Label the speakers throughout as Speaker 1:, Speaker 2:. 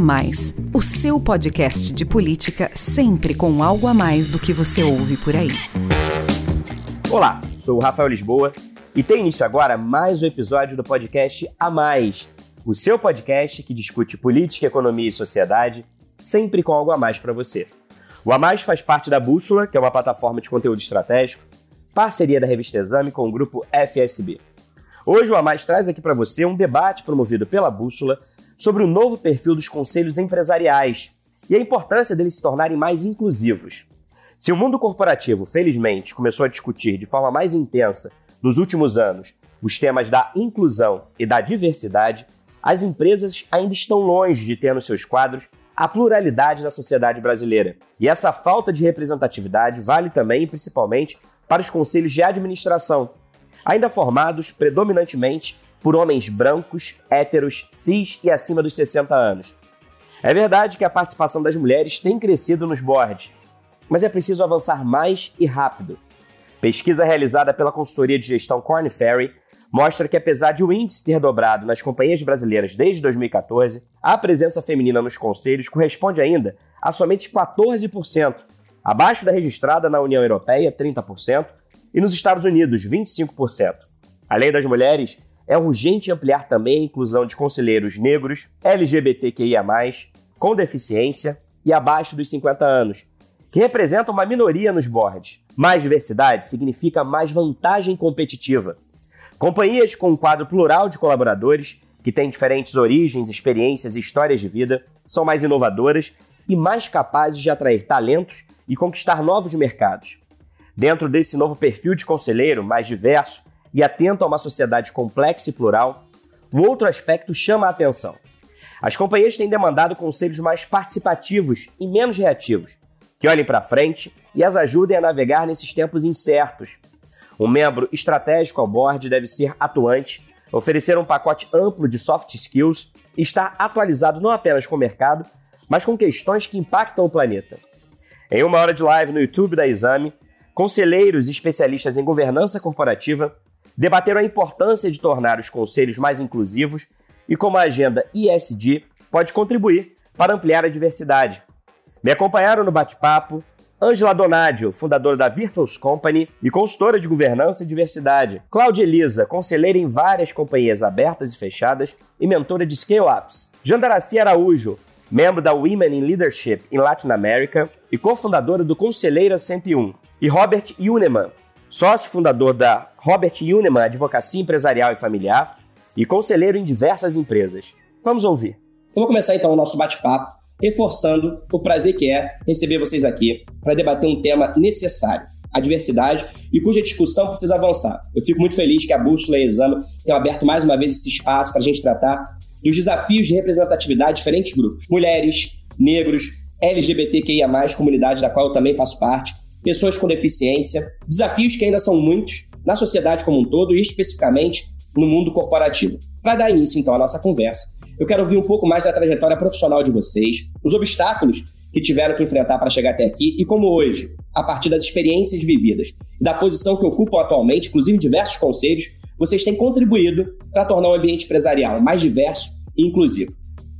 Speaker 1: Mais, o seu podcast de política sempre com algo a mais do que você ouve por aí.
Speaker 2: Olá, sou o Rafael Lisboa e tem início agora mais um episódio do podcast A Mais, o seu podcast que discute política, economia e sociedade, sempre com algo a mais para você. O A Mais faz parte da Bússola, que é uma plataforma de conteúdo estratégico, parceria da revista Exame com o grupo FSB. Hoje o A Mais traz aqui para você um debate promovido pela Bússola sobre o novo perfil dos conselhos empresariais e a importância deles se tornarem mais inclusivos. Se o mundo corporativo, felizmente, começou a discutir de forma mais intensa nos últimos anos os temas da inclusão e da diversidade, as empresas ainda estão longe de ter nos seus quadros a pluralidade da sociedade brasileira. E essa falta de representatividade vale também e principalmente para os conselhos de administração, ainda formados predominantemente por homens brancos, héteros, cis e acima dos 60 anos. É verdade que a participação das mulheres tem crescido nos boards, mas é preciso avançar mais e rápido. Pesquisa realizada pela consultoria de gestão Corn Ferry mostra que, apesar de o índice ter dobrado nas companhias brasileiras desde 2014, a presença feminina nos conselhos corresponde ainda a somente 14%, abaixo da registrada na União Europeia, 30%, e nos Estados Unidos, 25%. Além das mulheres, é urgente ampliar também a inclusão de conselheiros negros, LGBTQIA, com deficiência e abaixo dos 50 anos, que representam uma minoria nos boards. Mais diversidade significa mais vantagem competitiva. Companhias com um quadro plural de colaboradores, que têm diferentes origens, experiências e histórias de vida, são mais inovadoras e mais capazes de atrair talentos e conquistar novos mercados. Dentro desse novo perfil de conselheiro mais diverso, e atento a uma sociedade complexa e plural, um outro aspecto chama a atenção. As companhias têm demandado conselhos mais participativos e menos reativos, que olhem para frente e as ajudem a navegar nesses tempos incertos. Um membro estratégico ao board deve ser atuante, oferecer um pacote amplo de soft skills e estar atualizado não apenas com o mercado, mas com questões que impactam o planeta. Em uma hora de live no YouTube da Exame, conselheiros e especialistas em governança corporativa debateram a importância de tornar os conselhos mais inclusivos e como a agenda ISD pode contribuir para ampliar a diversidade. Me acompanharam no bate-papo Angela Donadio, fundadora da Virtuals Company e consultora de governança e diversidade. Cláudia Elisa, conselheira em várias companhias abertas e fechadas e mentora de scale-ups. Jandaraci Araújo, membro da Women in Leadership em Latin America e cofundadora do Conselheira 101. E Robert Yuneman, sócio fundador da Robert Uneman Advocacia Empresarial e Familiar e conselheiro em diversas empresas. Vamos ouvir. Eu vou começar então o nosso bate-papo, reforçando o prazer que é receber vocês aqui para debater um tema necessário, a diversidade, e cuja discussão precisa avançar. Eu fico muito feliz que a Bússola e a Exame tenham aberto mais uma vez esse espaço para a gente tratar dos desafios de representatividade de diferentes grupos. Mulheres, negros, LGBTQIA+, comunidade da qual eu também faço parte, pessoas com deficiência, desafios que ainda são muitos na sociedade como um todo e especificamente no mundo corporativo. Para dar início então à nossa conversa, eu quero ouvir um pouco mais da trajetória profissional de vocês, os obstáculos que tiveram que enfrentar para chegar até aqui e como hoje, a partir das experiências vividas e da posição que ocupam atualmente, inclusive diversos conselhos, vocês têm contribuído para tornar o ambiente empresarial mais diverso e inclusivo.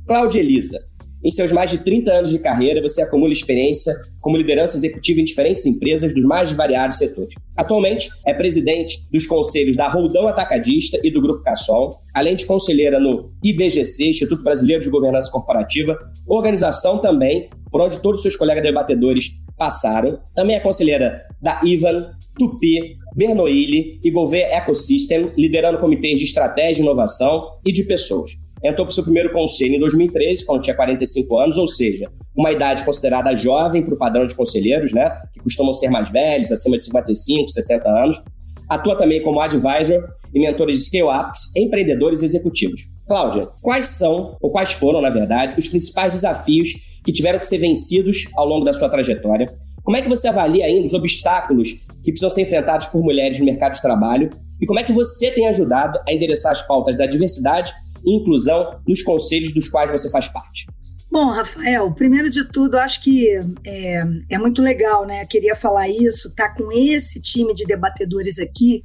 Speaker 2: Cláudia Elisa, em seus mais de 30 anos de carreira, você acumula experiência como liderança executiva em diferentes empresas dos mais variados setores. Atualmente, é presidente dos conselhos da Roldão Atacadista e do Grupo Cassol, além de conselheira no IBGC, Instituto Brasileiro de Governança Corporativa, organização também por onde todos os seus colegas debatedores passaram. Também é conselheira da Ivan, Tupi, Bernoulli e Gouveia Ecosystem, liderando comitês de estratégia, inovação e de pessoas entrou para o seu primeiro conselho em 2013, quando tinha 45 anos, ou seja, uma idade considerada jovem para o padrão de conselheiros, né, que costumam ser mais velhos, acima de 55, 60 anos. Atua também como advisor e mentor de scale-ups, empreendedores e executivos. Cláudia, quais são, ou quais foram, na verdade, os principais desafios que tiveram que ser vencidos ao longo da sua trajetória? Como é que você avalia ainda os obstáculos que precisam ser enfrentados por mulheres no mercado de trabalho? E como é que você tem ajudado a endereçar as pautas da diversidade inclusão nos conselhos dos quais você faz parte?
Speaker 3: Bom, Rafael, primeiro de tudo, acho que é, é muito legal, né? Queria falar isso, estar tá com esse time de debatedores aqui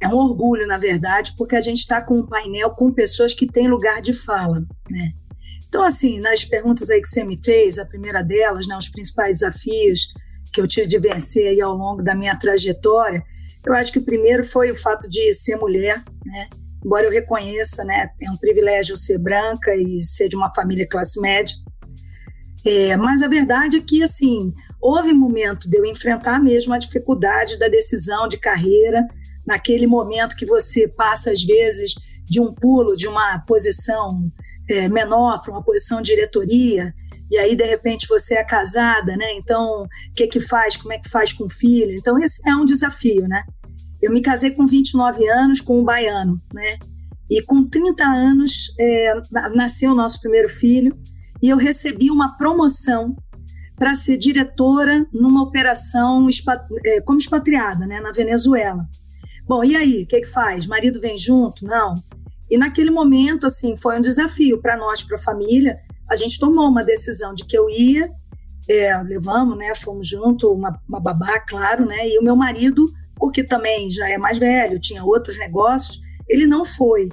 Speaker 3: é um orgulho, na verdade, porque a gente está com um painel com pessoas que têm lugar de fala, né? Então, assim, nas perguntas aí que você me fez, a primeira delas, né, os principais desafios que eu tive de vencer aí ao longo da minha trajetória, eu acho que o primeiro foi o fato de ser mulher, né? Embora eu reconheça, né, é um privilégio ser branca e ser de uma família classe média. É, mas a verdade é que, assim, houve momento de eu enfrentar mesmo a dificuldade da decisão de carreira, naquele momento que você passa, às vezes, de um pulo de uma posição é, menor para uma posição de diretoria, e aí de repente você é casada, né? Então, o que que faz? Como é que faz com o filho? Então, esse é um desafio, né? Eu me casei com 29 anos com um baiano, né? E com 30 anos é, nasceu o nosso primeiro filho e eu recebi uma promoção para ser diretora numa operação é, como expatriada, né, na Venezuela. Bom, e aí, o que, que faz? Marido vem junto? Não. E naquele momento, assim, foi um desafio para nós, para a família. A gente tomou uma decisão de que eu ia, é, levamos, né, fomos junto, uma, uma babá, claro, né, e o meu marido, porque também já é mais velho, tinha outros negócios, ele não foi.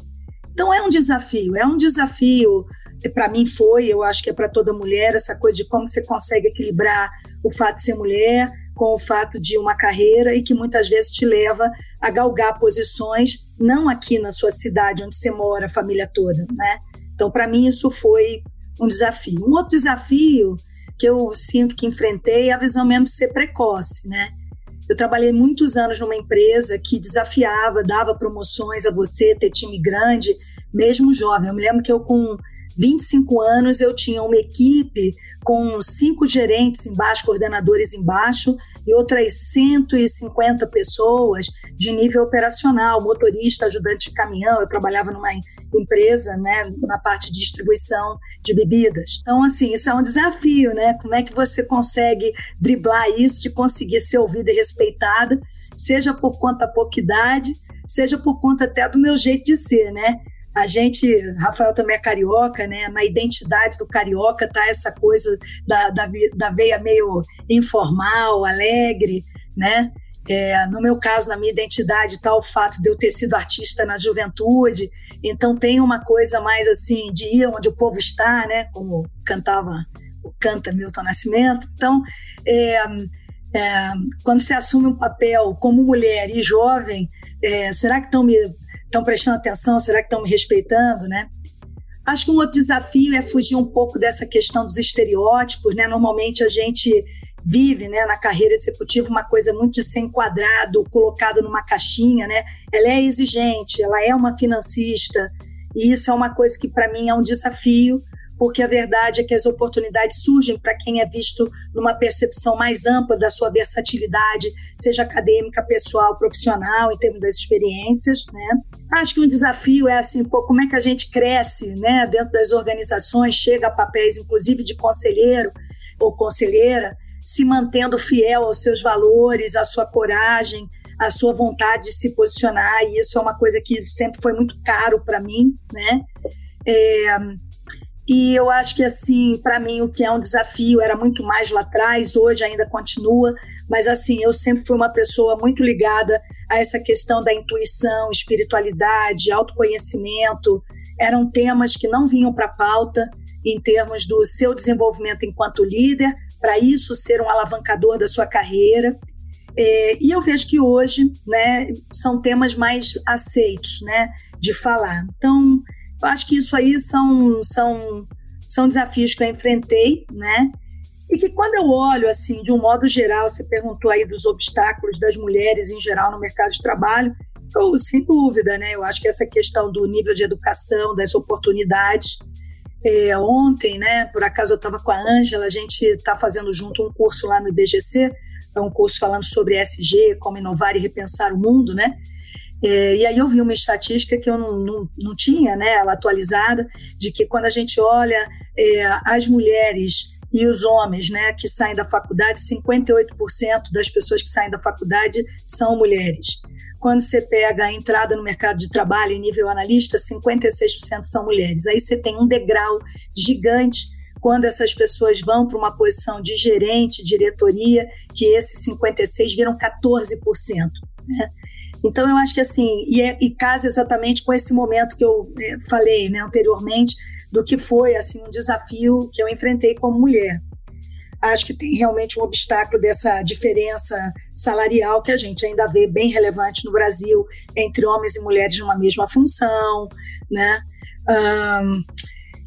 Speaker 3: Então é um desafio, é um desafio para mim foi, eu acho que é para toda mulher, essa coisa de como você consegue equilibrar o fato de ser mulher com o fato de uma carreira e que muitas vezes te leva a galgar posições, não aqui na sua cidade onde você mora, a família toda, né? Então, para mim, isso foi um desafio. Um outro desafio que eu sinto que enfrentei é a visão mesmo de ser precoce, né? Eu trabalhei muitos anos numa empresa que desafiava, dava promoções a você, ter time grande, mesmo jovem. Eu me lembro que eu, com 25 anos eu tinha uma equipe com cinco gerentes embaixo, coordenadores embaixo, e outras 150 pessoas de nível operacional, motorista, ajudante de caminhão. Eu trabalhava numa empresa, né, na parte de distribuição de bebidas. Então, assim, isso é um desafio, né? Como é que você consegue driblar isso, de conseguir ser ouvida e respeitada, seja por conta da pouca idade, seja por conta até do meu jeito de ser, né? A gente, Rafael também é carioca, né? Na identidade do carioca tá essa coisa da, da, da veia meio informal, alegre, né? É, no meu caso, na minha identidade, está o fato de eu ter sido artista na juventude, então tem uma coisa mais assim de ir onde o povo está, né? Como cantava, canta Milton Nascimento. Então, é, é, quando você assume um papel como mulher e jovem, é, será que estão me estão prestando atenção? Será que estão me respeitando, né? Acho que um outro desafio é fugir um pouco dessa questão dos estereótipos, né? Normalmente a gente vive, né, na carreira executiva uma coisa muito de ser enquadrado, colocado numa caixinha, né? Ela é exigente, ela é uma financista, e isso é uma coisa que para mim é um desafio, porque a verdade é que as oportunidades surgem para quem é visto numa percepção mais ampla da sua versatilidade, seja acadêmica, pessoal, profissional, em termos das experiências, né? Acho que um desafio é assim, pô, como é que a gente cresce, né, dentro das organizações, chega a papéis inclusive de conselheiro ou conselheira, se mantendo fiel aos seus valores, à sua coragem, à sua vontade de se posicionar, e isso é uma coisa que sempre foi muito caro para mim, né? É, e eu acho que, assim, para mim, o que é um desafio era muito mais lá atrás, hoje ainda continua, mas, assim, eu sempre fui uma pessoa muito ligada a essa questão da intuição, espiritualidade, autoconhecimento. Eram temas que não vinham para pauta em termos do seu desenvolvimento enquanto líder, para isso ser um alavancador da sua carreira. É, e eu vejo que hoje né, são temas mais aceitos né, de falar. Então, eu acho que isso aí são, são, são desafios que eu enfrentei, né? E que quando eu olho, assim, de um modo geral, você perguntou aí dos obstáculos das mulheres em geral no mercado de trabalho, eu, sem dúvida, né? Eu acho que essa questão do nível de educação, das oportunidades. É, ontem, né, por acaso eu estava com a Ângela, a gente está fazendo junto um curso lá no IBGC, é um curso falando sobre SG, como inovar e repensar o mundo, né? É, e aí eu vi uma estatística que eu não, não, não tinha, né, ela atualizada, de que quando a gente olha é, as mulheres e os homens né, que saem da faculdade, 58% das pessoas que saem da faculdade são mulheres. Quando você pega a entrada no mercado de trabalho em nível analista, 56% são mulheres. Aí você tem um degrau gigante quando essas pessoas vão para uma posição de gerente, diretoria, que esses 56 viram 14%. Né? Então, eu acho que assim, e, é, e casa exatamente com esse momento que eu é, falei né, anteriormente, do que foi assim um desafio que eu enfrentei como mulher. Acho que tem realmente um obstáculo dessa diferença salarial que a gente ainda vê bem relevante no Brasil entre homens e mulheres numa mesma função, né? Um,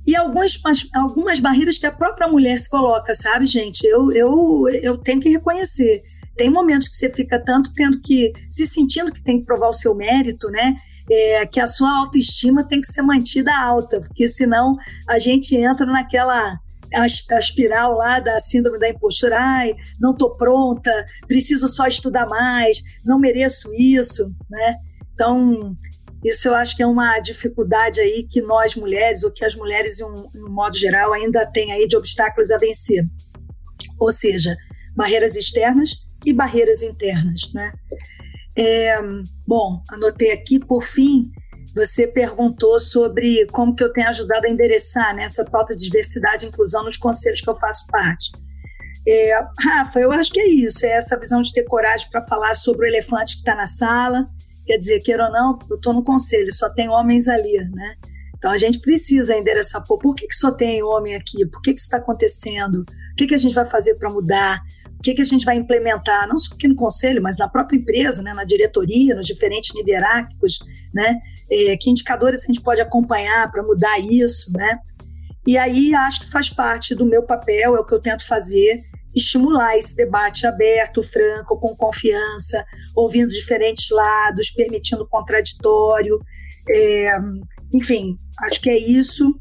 Speaker 3: e algumas, algumas barreiras que a própria mulher se coloca, sabe, gente? Eu, eu, eu tenho que reconhecer. Tem momentos que você fica tanto tendo que, se sentindo que tem que provar o seu mérito, né? É, que a sua autoestima tem que ser mantida alta, porque senão a gente entra naquela a, espiral lá da síndrome da impostura, ai, não estou pronta, preciso só estudar mais, não mereço isso, né? Então, isso eu acho que é uma dificuldade aí que nós mulheres, ou que as mulheres, em um, em um modo geral, ainda têm aí de obstáculos a vencer. Ou seja, barreiras externas e barreiras internas, né? É, bom, anotei aqui, por fim, você perguntou sobre como que eu tenho ajudado a endereçar né, essa pauta de diversidade e inclusão nos conselhos que eu faço parte. É, Rafa, eu acho que é isso, é essa visão de ter coragem para falar sobre o elefante que está na sala. Quer dizer, queira ou não, eu estou no conselho, só tem homens ali, né? Então a gente precisa endereçar, pô, por que, que só tem homem aqui? Por que, que isso está acontecendo? O que, que a gente vai fazer para mudar? O que, que a gente vai implementar, não só aqui no conselho, mas na própria empresa, né, na diretoria, nos diferentes níveis hierárquicos, né? É, que indicadores a gente pode acompanhar para mudar isso, né? E aí acho que faz parte do meu papel, é o que eu tento fazer, estimular esse debate aberto, franco, com confiança, ouvindo diferentes lados, permitindo contraditório. É, enfim, acho que é isso.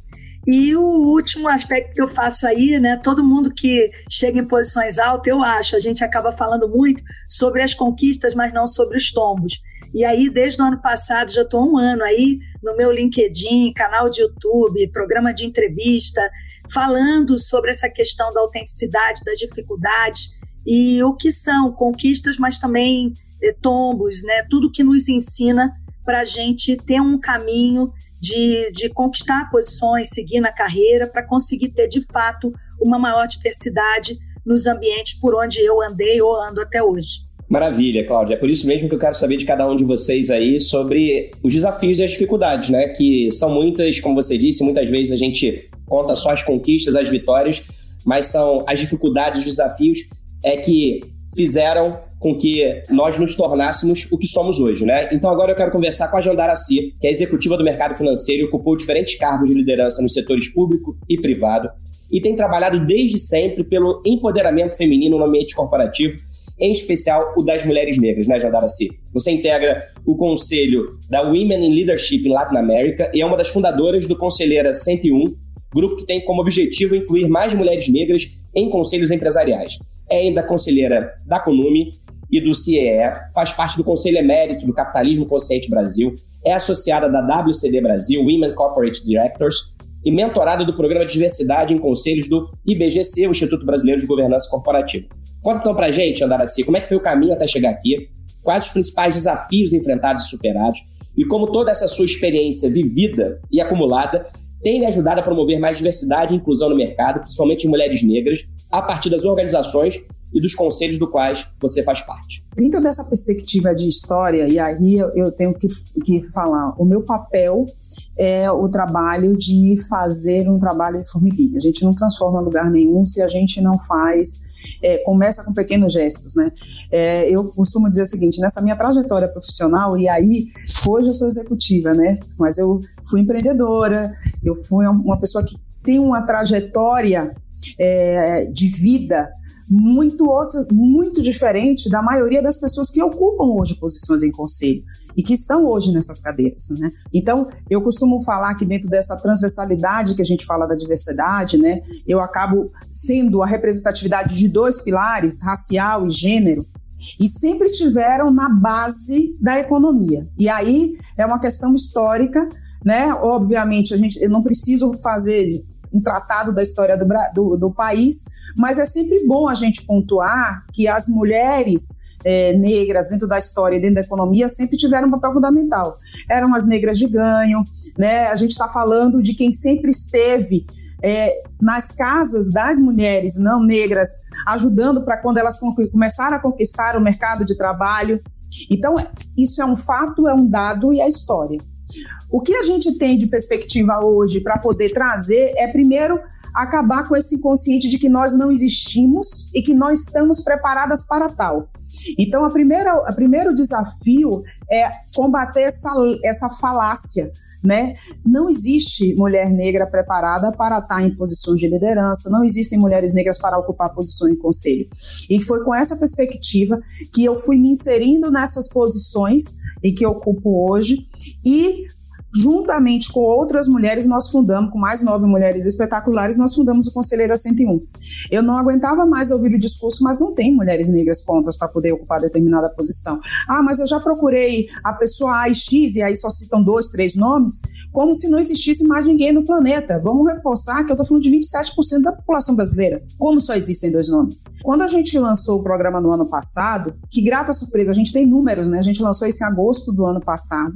Speaker 3: E o último aspecto que eu faço aí, né? Todo mundo que chega em posições altas, eu acho, a gente acaba falando muito sobre as conquistas, mas não sobre os tombos. E aí, desde o ano passado, já estou um ano aí no meu LinkedIn, canal de YouTube, programa de entrevista, falando sobre essa questão da autenticidade, das dificuldades e o que são conquistas, mas também eh, tombos, né? Tudo que nos ensina para a gente ter um caminho de, de conquistar posições, seguir na carreira, para conseguir ter de fato uma maior diversidade nos ambientes por onde eu andei ou ando até hoje.
Speaker 2: Maravilha, Cláudia. É por isso mesmo que eu quero saber de cada um de vocês aí sobre os desafios e as dificuldades, né? Que são muitas, como você disse, muitas vezes a gente conta só as conquistas, as vitórias, mas são as dificuldades, os desafios é que fizeram com que nós nos tornássemos o que somos hoje, né? Então agora eu quero conversar com a Jandara Si, que é executiva do mercado financeiro e ocupou diferentes cargos de liderança nos setores público e privado e tem trabalhado desde sempre pelo empoderamento feminino no ambiente corporativo em especial o das mulheres negras, né, Jandaraci? Você integra o conselho da Women in Leadership Latin America e é uma das fundadoras do Conselheira 101, grupo que tem como objetivo incluir mais mulheres negras em conselhos empresariais. É ainda conselheira da CONUME e do CIEE, faz parte do Conselho Emérito do Capitalismo Consciente Brasil, é associada da WCD Brasil, Women Corporate Directors, e mentorada do Programa de Diversidade em Conselhos do IBGC, o Instituto Brasileiro de Governança Corporativa. Conta então pra gente, Andaraci, como é que foi o caminho até chegar aqui, quais os principais desafios enfrentados e superados, e como toda essa sua experiência vivida e acumulada tem ajudado a promover mais diversidade e inclusão no mercado, principalmente de mulheres negras, a partir das organizações e dos conselhos do quais você faz parte.
Speaker 4: Dentro dessa perspectiva de história, e aí eu tenho que, que falar, o meu papel é o trabalho de fazer um trabalho de formiguinha. A gente não transforma lugar nenhum se a gente não faz é, começa com pequenos gestos, né? É, eu costumo dizer o seguinte, nessa minha trajetória profissional, e aí, hoje eu sou executiva, né? Mas eu fui empreendedora, eu fui uma pessoa que tem uma trajetória é, de vida muito outro, muito diferente da maioria das pessoas que ocupam hoje posições em conselho e que estão hoje nessas cadeiras, né? Então, eu costumo falar que dentro dessa transversalidade que a gente fala da diversidade, né, eu acabo sendo a representatividade de dois pilares, racial e gênero, e sempre tiveram na base da economia. E aí é uma questão histórica, né? Obviamente, a gente eu não preciso fazer um tratado da história do, do, do país, mas é sempre bom a gente pontuar que as mulheres é, negras dentro da história dentro da economia sempre tiveram um papel fundamental. Eram as negras de ganho, né? A gente está falando de quem sempre esteve é, nas casas das mulheres não negras, ajudando para quando elas começaram a conquistar o mercado de trabalho. Então, isso é um fato, é um dado e é história. O que a gente tem de perspectiva hoje para poder trazer é, primeiro, acabar com esse inconsciente de que nós não existimos e que nós estamos preparadas para tal. Então, a primeira, o primeiro desafio é combater essa, essa falácia né? Não existe mulher negra preparada para estar em posições de liderança, não existem mulheres negras para ocupar posições em conselho. E foi com essa perspectiva que eu fui me inserindo nessas posições e que ocupo hoje e juntamente com outras mulheres, nós fundamos, com mais nove mulheres espetaculares, nós fundamos o Conselheira 101. Eu não aguentava mais ouvir o discurso, mas não tem mulheres negras pontas para poder ocupar determinada posição. Ah, mas eu já procurei a pessoa A e X, e aí só citam dois, três nomes, como se não existisse mais ninguém no planeta. Vamos reforçar que eu estou falando de 27% da população brasileira. Como só existem dois nomes? Quando a gente lançou o programa no ano passado, que grata surpresa, a gente tem números, né? A gente lançou isso em agosto do ano passado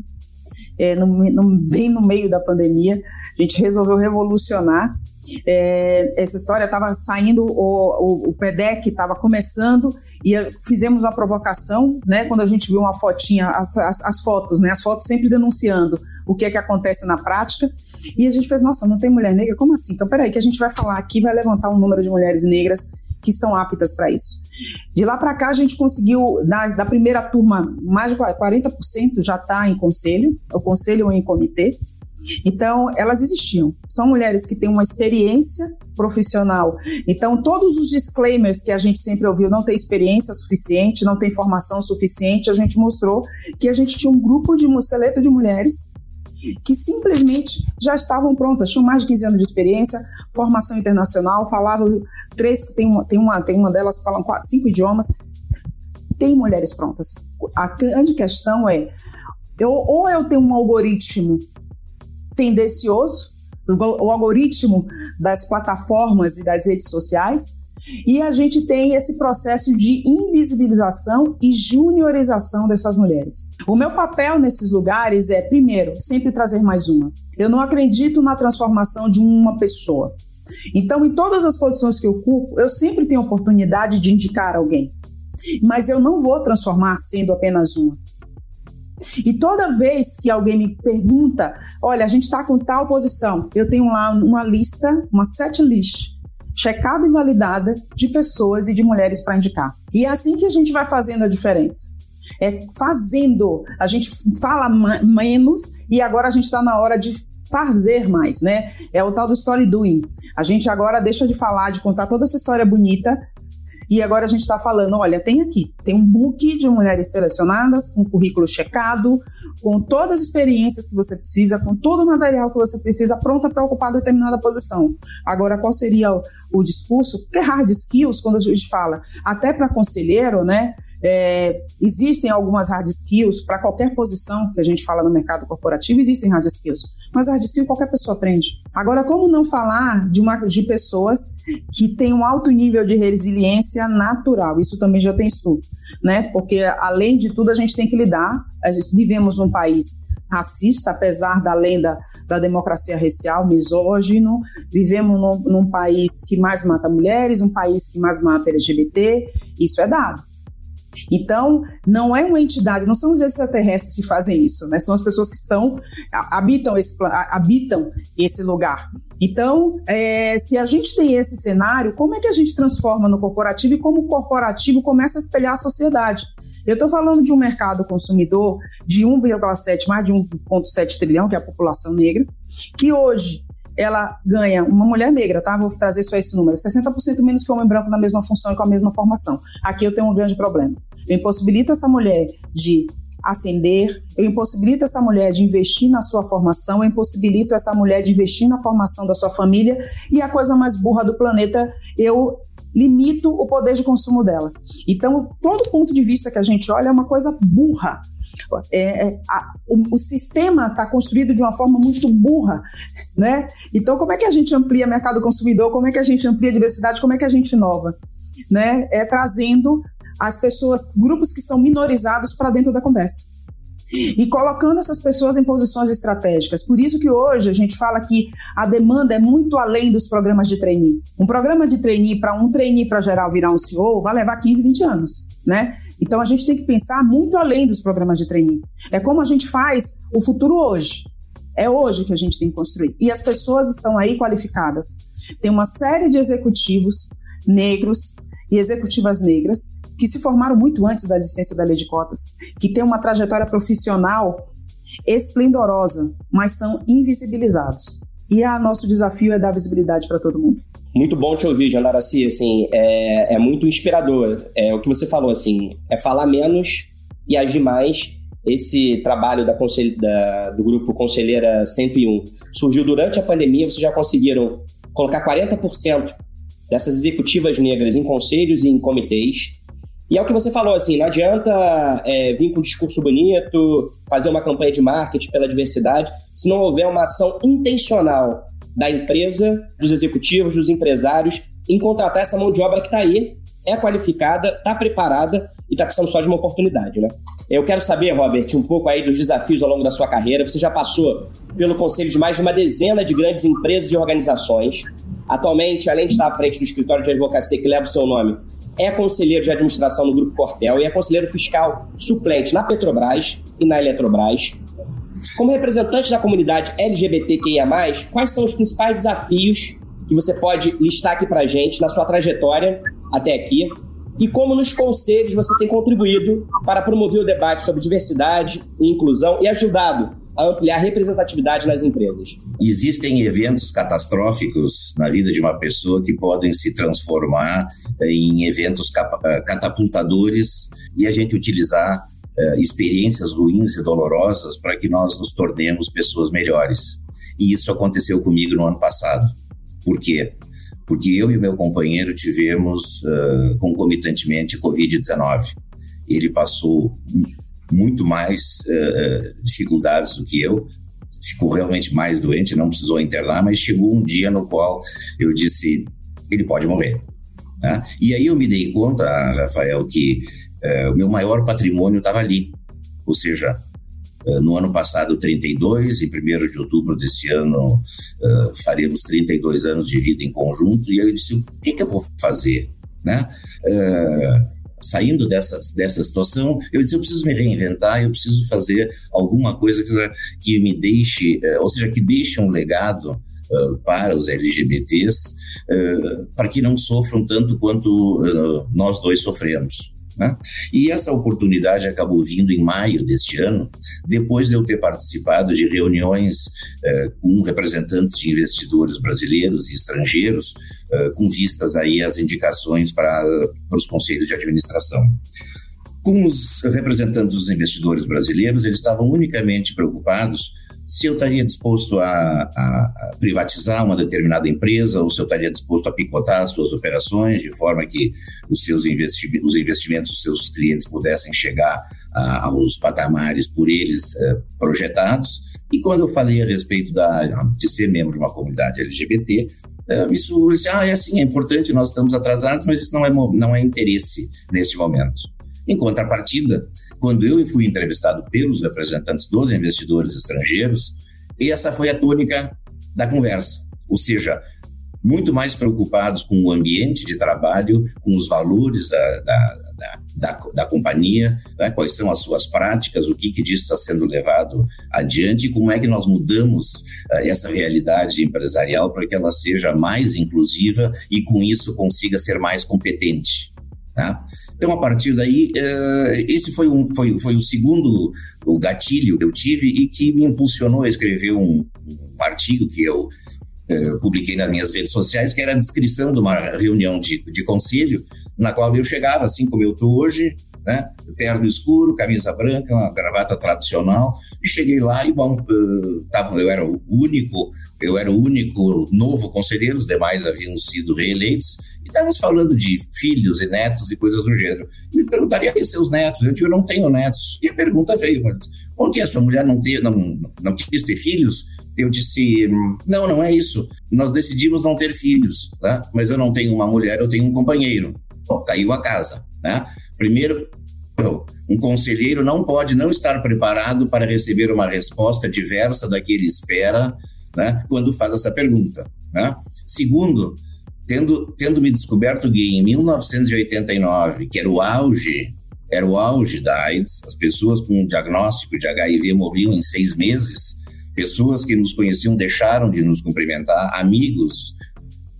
Speaker 4: é, no, no, bem no meio da pandemia. A gente resolveu revolucionar. É, essa história estava saindo, o, o, o PEDEC estava começando e fizemos uma provocação, né? Quando a gente viu uma fotinha, as, as, as, fotos, né? As fotos sempre denunciando o que é que acontece na prática. E a gente fez, nossa, não tem mulher negra? Como assim? Então, peraí, que a gente vai falar aqui, vai levantar um número de mulheres negras que estão aptas para isso. De lá para cá, a gente conseguiu, da, da primeira turma, mais de 40% já está em conselho, o conselho ou em comitê. Então, elas existiam. São mulheres que têm uma experiência profissional. Então, todos os disclaimers que a gente sempre ouviu, não tem experiência suficiente, não tem formação suficiente, a gente mostrou que a gente tinha um grupo de seleto de mulheres que simplesmente já estavam prontas, tinham mais de 15 anos de experiência, formação internacional, falavam três, tem uma, tem uma, tem uma delas que falam quatro, cinco idiomas. Tem mulheres prontas. A grande questão é, eu, ou eu tenho um algoritmo tendencioso, o algoritmo das plataformas e das redes sociais, e a gente tem esse processo de invisibilização e juniorização dessas mulheres. O meu papel nesses lugares é, primeiro, sempre trazer mais uma. Eu não acredito na transformação de uma pessoa. Então, em todas as posições que eu ocupo, eu sempre tenho oportunidade de indicar alguém. Mas eu não vou transformar sendo apenas uma. E toda vez que alguém me pergunta, olha, a gente está com tal posição, eu tenho lá uma lista, uma set list checada e validada de pessoas e de mulheres para indicar. E é assim que a gente vai fazendo a diferença. É fazendo. A gente fala menos e agora a gente está na hora de fazer mais, né? É o tal do story doing. A gente agora deixa de falar, de contar toda essa história bonita e agora a gente está falando, olha, tem aqui, tem um book de mulheres selecionadas, com currículo checado, com todas as experiências que você precisa, com todo o material que você precisa, pronta para ocupar determinada posição. Agora, qual seria o, o discurso? Porque hard skills, quando a gente fala, até para conselheiro, né? É, existem algumas hard skills para qualquer posição que a gente fala no mercado corporativo, existem hard skills. Mas hard skill qualquer pessoa aprende. Agora, como não falar de, uma, de pessoas que têm um alto nível de resiliência natural? Isso também já tem estudo, né? Porque, além de tudo, a gente tem que lidar. A gente vivemos num país racista, apesar da lenda da democracia racial, misógino. Vivemos num, num, país que mais mata mulheres, um país que mais mata LGBT. Isso é dado. Então, não é uma entidade, não são os extraterrestres que fazem isso, né? São as pessoas que estão, habitam esse, habitam esse lugar. Então, é, se a gente tem esse cenário, como é que a gente transforma no corporativo e como o corporativo começa a espelhar a sociedade? Eu estou falando de um mercado consumidor de 1,7, mais de 1,7 trilhão, que é a população negra, que hoje ela ganha, uma mulher negra, tá? Vou trazer só esse número, 60% menos que um homem branco na mesma função e com a mesma formação. Aqui eu tenho um grande problema. Eu impossibilito essa mulher de ascender, eu impossibilito essa mulher de investir na sua formação, eu impossibilito essa mulher de investir na formação da sua família e a coisa mais burra do planeta, eu limito o poder de consumo dela. Então, todo ponto de vista que a gente olha é uma coisa burra. É, é, a, o, o, sistema está construído de uma forma muito burra, né? Então, como é que a gente amplia mercado consumidor? Como é que a gente amplia diversidade? Como é que a gente inova? Né? É trazendo as pessoas, grupos que são minorizados para dentro da conversa. E colocando essas pessoas em posições estratégicas. Por isso que hoje a gente fala que a demanda é muito além dos programas de trainee. Um programa de trainee para um trainee para geral virar um CEO vai levar 15, 20 anos. Né? Então a gente tem que pensar muito além dos programas de trainee. É como a gente faz o futuro hoje. É hoje que a gente tem que construir. E as pessoas estão aí qualificadas. Tem uma série de executivos negros e executivas negras que se formaram muito antes da existência da lei de cotas, que têm uma trajetória profissional esplendorosa, mas são invisibilizados. E a nosso desafio é dar visibilidade para todo mundo.
Speaker 2: Muito bom te ouvir, Jandaraci, assim, é, é muito inspirador. É o que você falou, assim, é falar menos e agir mais. Esse trabalho da, da, do grupo Conselheira 101 surgiu durante a pandemia, vocês já conseguiram colocar 40% dessas executivas negras em conselhos e em comitês. E é o que você falou, assim, não adianta é, vir com um discurso bonito, fazer uma campanha de marketing pela diversidade, se não houver uma ação intencional da empresa, dos executivos, dos empresários, em contratar essa mão de obra que está aí, é qualificada, está preparada e está precisando só de uma oportunidade, né? Eu quero saber, Robert, um pouco aí dos desafios ao longo da sua carreira. Você já passou pelo conselho de mais de uma dezena de grandes empresas e organizações. Atualmente, além de estar à frente do escritório de advocacia que leva o seu nome, é conselheiro de administração no Grupo Cortel e é conselheiro fiscal suplente na Petrobras e na Eletrobras. Como representante da comunidade LGBTQIA, quais são os principais desafios que você pode listar aqui para gente na sua trajetória até aqui? E como nos conselhos você tem contribuído para promover o debate sobre diversidade e inclusão e ajudado a ampliar a representatividade nas empresas.
Speaker 5: Existem eventos catastróficos na vida de uma pessoa que podem se transformar em eventos eh, catapultadores e a gente utilizar uh, experiências ruins e dolorosas para que nós nos tornemos pessoas melhores. E isso aconteceu comigo no ano passado. Por quê? Porque eu e meu companheiro tivemos uh, concomitantemente Covid-19. Ele passou muito mais uh, dificuldades do que eu, ficou realmente mais doente, não precisou internar, mas chegou um dia no qual eu disse: ele pode morrer. Tá? E aí eu me dei conta, Rafael, que uh, o meu maior patrimônio estava ali. Ou seja, uh, no ano passado, 32, em 1 de outubro desse ano, faremos 32 anos de vida em conjunto, e eu disse: o que, que eu vou fazer? Né? saindo dessa, dessa situação, eu disse, eu preciso me reinventar, eu preciso fazer alguma coisa que, que me deixe, eh, ou seja, que deixe um legado uh, para os LGBTs, uh, para que não sofram tanto quanto uh, nós dois sofremos. Né? E essa oportunidade acabou vindo em maio deste ano, depois de eu ter participado de reuniões eh, com representantes de investidores brasileiros e estrangeiros, eh, com vistas aí às indicações para, para os conselhos de administração. Com os representantes dos investidores brasileiros, eles estavam unicamente preocupados se eu estaria disposto a, a, privatizar uma determinada empresa ou se eu estaria disposto a picotar as suas operações de forma que os seus investi os investimentos dos seus clientes pudessem chegar a, aos patamares por eles eh, projetados. E quando eu falei a respeito da, de ser membro de uma comunidade LGBT, eh, isso, disse, ah, é assim, é importante, nós estamos atrasados, mas isso não é, não é interesse neste momento. Em contrapartida, quando eu fui entrevistado pelos representantes dos investidores estrangeiros, essa foi a tônica da conversa. Ou seja, muito mais preocupados com o ambiente de trabalho, com os valores da, da, da, da, da companhia, né? quais são as suas práticas, o que, que disso está sendo levado adiante e como é que nós mudamos uh, essa realidade empresarial para que ela seja mais inclusiva e, com isso, consiga ser mais competente. Tá? Então, a partir daí, uh, esse foi, um, foi, foi o segundo o gatilho que eu tive e que me impulsionou a escrever um, um artigo que eu uh, publiquei nas minhas redes sociais, que era a descrição de uma reunião de, de conselho, na qual eu chegava, assim como eu estou hoje, né? terno escuro, camisa branca, uma gravata tradicional, e cheguei lá e, bom, uh, tava, eu era o único, eu era o único novo conselheiro, os demais haviam sido reeleitos, e estávamos falando de filhos e netos e coisas do gênero. E me perguntaria e seus netos? Eu disse, eu não tenho netos. E a pergunta veio, mas por que a sua mulher não, ter, não, não quis ter filhos? Eu disse, não, não é isso. Nós decidimos não ter filhos, tá? mas eu não tenho uma mulher, eu tenho um companheiro. Bom, caiu a casa, né? Primeiro, um conselheiro não pode não estar preparado para receber uma resposta diversa da que ele espera né, quando faz essa pergunta. Né? Segundo, tendo, tendo me descoberto gay em 1989, que era o auge, era o auge da AIDS, as pessoas com diagnóstico de HIV morriam em seis meses, pessoas que nos conheciam deixaram de nos cumprimentar, amigos